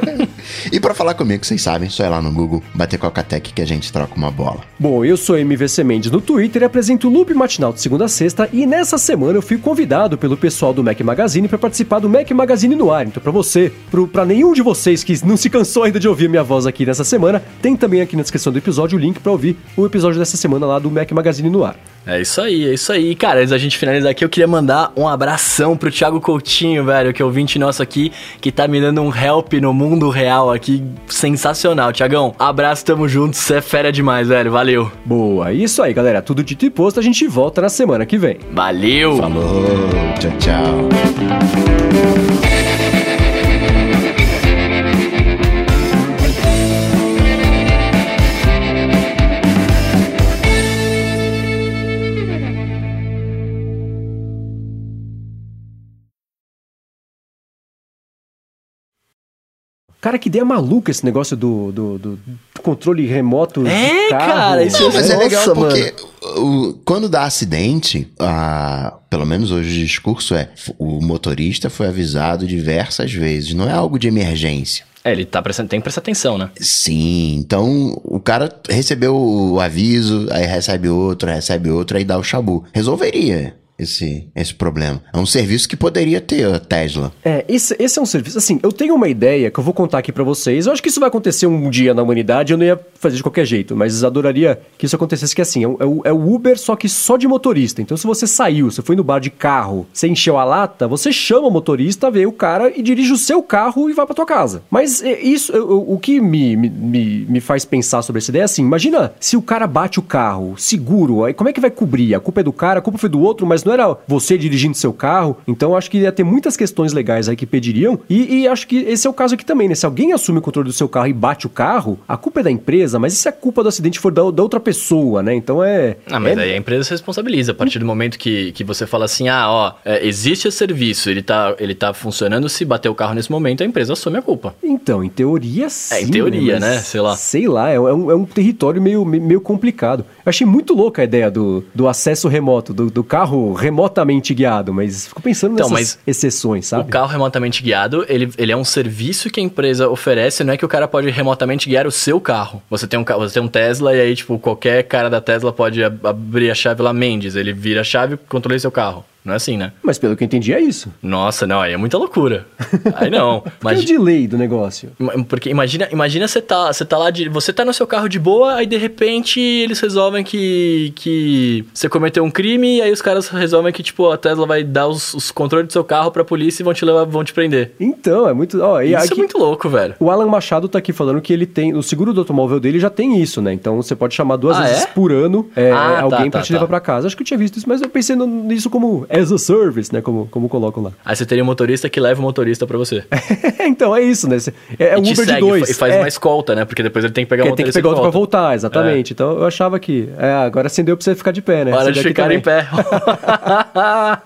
e para falar comigo, vocês sabem, só ir lá no Google, bater Coca-Tech que a gente troca uma bola. Bom, eu sou MVC Mendes no Twitter e apresento o Loop Matinal de segunda a sexta e nessa semana eu fui convidado pelo pessoal do Mac Magazine para participar do Mac Magazine no ar. Então para você, para nenhum de vocês que não se cansou ainda de ouvir minha voz aqui nessa semana, tem também aqui na descrição do episódio o link para ouvir o episódio dessa semana lá do Mac Magazine no ar. É isso aí, é isso aí. Cara, antes da gente finalizar aqui, eu queria mandar um abração pro Thiago Coutinho, velho, que é ouvinte nosso aqui, que tá me dando um help no mundo real aqui, sensacional. Tiagão, abraço, tamo junto, você é fera demais, velho, valeu. Boa, isso aí, galera, tudo dito e posto, a gente volta na semana que vem. Valeu! Falou, tchau, tchau. Cara, que ideia maluca esse negócio do, do, do controle remoto. É, cara, isso Não, mas é legal porque o, quando dá acidente, a, pelo menos hoje o discurso é: o motorista foi avisado diversas vezes, não é algo de emergência. É, ele tá prestando, tem que prestar atenção, né? Sim, então o cara recebeu o aviso, aí recebe outro, recebe outro, aí dá o chabu. Resolveria esse, esse problema. É um serviço que poderia ter a Tesla. É, esse, esse é um serviço. Assim, eu tenho uma ideia que eu vou contar aqui para vocês. Eu acho que isso vai acontecer um dia na humanidade. Eu não ia fazer de qualquer jeito, mas adoraria que isso acontecesse. Que assim, é o, é o Uber, só que só de motorista. Então, se você saiu, você foi no bar de carro, você encheu a lata, você chama o motorista, vê o cara e dirige o seu carro e vai para tua casa. Mas é, isso, o que me, me, me faz pensar sobre essa ideia é assim: imagina se o cara bate o carro, seguro, aí como é que vai cobrir? A culpa é do cara, a culpa foi do outro, mas não era você dirigindo seu carro. Então acho que ia ter muitas questões legais aí que pediriam. E, e, acho que esse é o caso aqui também, né? Se alguém assume o controle do seu carro e bate o carro, a culpa é da empresa, mas e se a culpa do acidente for da, da outra pessoa, né? Então é. Ah, mas é... aí a empresa se responsabiliza. A partir do momento que, que você fala assim, ah, ó, é, existe esse serviço, ele tá, ele tá funcionando, se bater o carro nesse momento, a empresa assume a culpa. Então, em teoria sim. É, em teoria, né? né? Sei lá. Sei lá, é, um, é um território meio, meio complicado. Eu achei muito louca a ideia do, do acesso remoto, do, do carro remotamente guiado, mas fico pensando então, nessas exceções, sabe? O carro remotamente guiado, ele, ele é um serviço que a empresa oferece, não é que o cara pode remotamente guiar o seu carro. Você tem um, você tem um Tesla e aí, tipo, qualquer cara da Tesla pode abrir a chave lá Mendes, ele vira a chave e controla seu carro. Não é assim, né? Mas pelo que eu entendi é isso. Nossa, não, aí é muita loucura. Aí não. Mas é o delay do negócio. Porque imagina, imagina você tá, você tá lá de, você tá no seu carro de boa, aí de repente eles resolvem que que você cometeu um crime e aí os caras resolvem que tipo a Tesla vai dar os, os controles do seu carro pra polícia e vão te levar, vão te prender. Então, é muito, ó, Isso aqui, é muito louco, velho. O Alan Machado tá aqui falando que ele tem, o seguro do automóvel dele já tem isso, né? Então você pode chamar duas ah, vezes é? por ano é, ah, alguém tá, pra tá, te levar tá. pra casa. Acho que eu tinha visto isso, mas eu pensei nisso como as a service, né? Como, como colocam lá. Aí você teria um motorista que leva o motorista pra você. então, é isso, né? É, é um Uber segue, de dois. E faz é. uma escolta, né? Porque depois ele tem que pegar o Porque tem que motorista pegar outro pra voltar, exatamente. Então eu achava que. É, agora acendeu pra você ficar de pé, né? Hora de ficar também. em pé.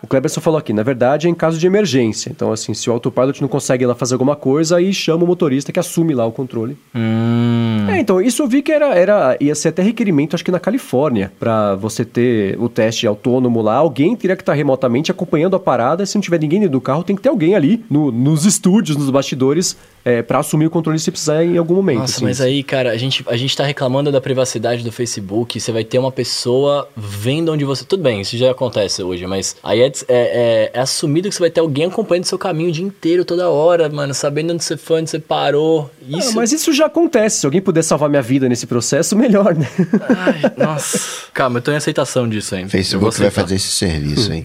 O Cleberson falou aqui, na verdade é em caso de emergência. Então, assim, se o autopilot não consegue ir lá fazer alguma coisa, aí chama o motorista que assume lá o controle. hum. É, então, isso eu vi que era, era ia ser até requerimento, acho que na Califórnia, pra você ter o teste autônomo lá, alguém teria que estar remotamente acompanhando a parada, se não tiver ninguém dentro do carro, tem que ter alguém ali no- nos estúdios, nos bastidores, é, para assumir o controle se precisar em algum momento. Nossa, assim. mas aí, cara, a gente, a gente tá reclamando da privacidade do Facebook. Você vai ter uma pessoa vendo onde você. Tudo bem, isso já acontece hoje, mas aí é, é, é- é assumido que você vai ter alguém acompanhando seu caminho o dia inteiro, toda hora, mano, sabendo onde você foi, onde você parou. Ah, Isso. mas isso já acontece. Se alguém puder salvar minha vida nesse processo, melhor, né? Ai, nossa. Calma, eu tô em aceitação disso vou Facebook vai fazer esse serviço aí.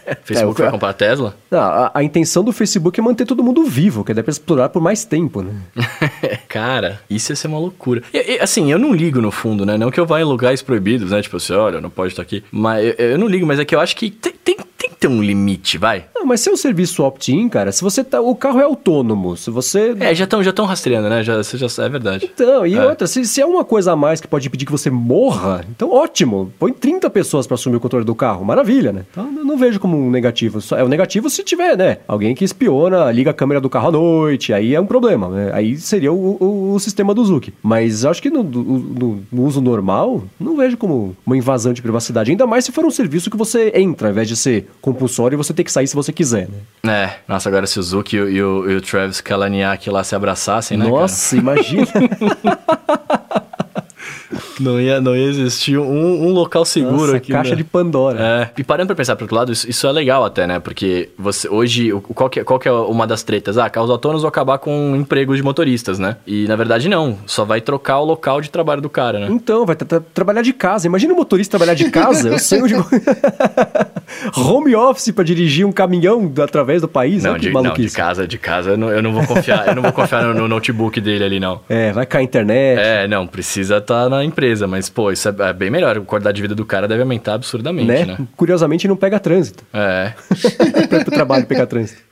Facebook É, vai comprar a Tesla? Não, a, a intenção do Facebook é manter todo mundo vivo, que é pra explorar por mais tempo, né? Cara, isso ia ser uma loucura. E, e, assim, eu não ligo no fundo, né? Não que eu vá em lugares proibidos, né? Tipo assim, olha, não pode estar aqui. Mas eu, eu não ligo, mas é que eu acho que tem, tem, tem, ter um limite, vai. Não, mas se é um serviço opt-in, cara, se você tá. O carro é autônomo. Se você. É, já estão já tão rastreando, né? Já, já, é verdade. Então, e é. outra, se, se é uma coisa a mais que pode impedir que você morra, então ótimo. Põe 30 pessoas para assumir o controle do carro. Maravilha, né? Então eu não vejo como um negativo. É um negativo se tiver, né? Alguém que espiona, liga a câmera do carro à noite, aí é um problema. Né? Aí seria o, o, o sistema do Zuki. Mas acho que no, no, no, uso normal, não vejo como uma invasão de privacidade. Ainda mais se for um serviço que você entra, ao invés de ser compulsório e você ter que sair se você quiser, né? É, nossa, agora se o Zuki e o, e o, e o Travis Kalaniak lá se abraçassem, né? Nossa, imagina. Não ia, não ia existir um, um local seguro Nossa, aqui. Caixa né? de Pandora. É. E parando pra pensar pro outro lado, isso, isso é legal até, né? Porque você hoje, qual que, é, qual que é uma das tretas? Ah, carros autônomos vão acabar com empregos de motoristas, né? E na verdade não. Só vai trocar o local de trabalho do cara, né? Então, vai trabalhar de casa. Imagina um motorista trabalhar de casa. eu sei onde. Home office pra dirigir um caminhão através do país. Não, de, não de casa, de casa. Eu não, eu não vou confiar. eu não vou confiar no, no, notebook dele ali, não. É, vai cair a internet. É, não, precisa estar tá na empresa, mas, pô, isso é, é, bem melhor. A qualidade de vida do cara deve aumentar absurdamente, né? né? Curiosamente, não pega trânsito. É. Para o trabalho pegar trânsito.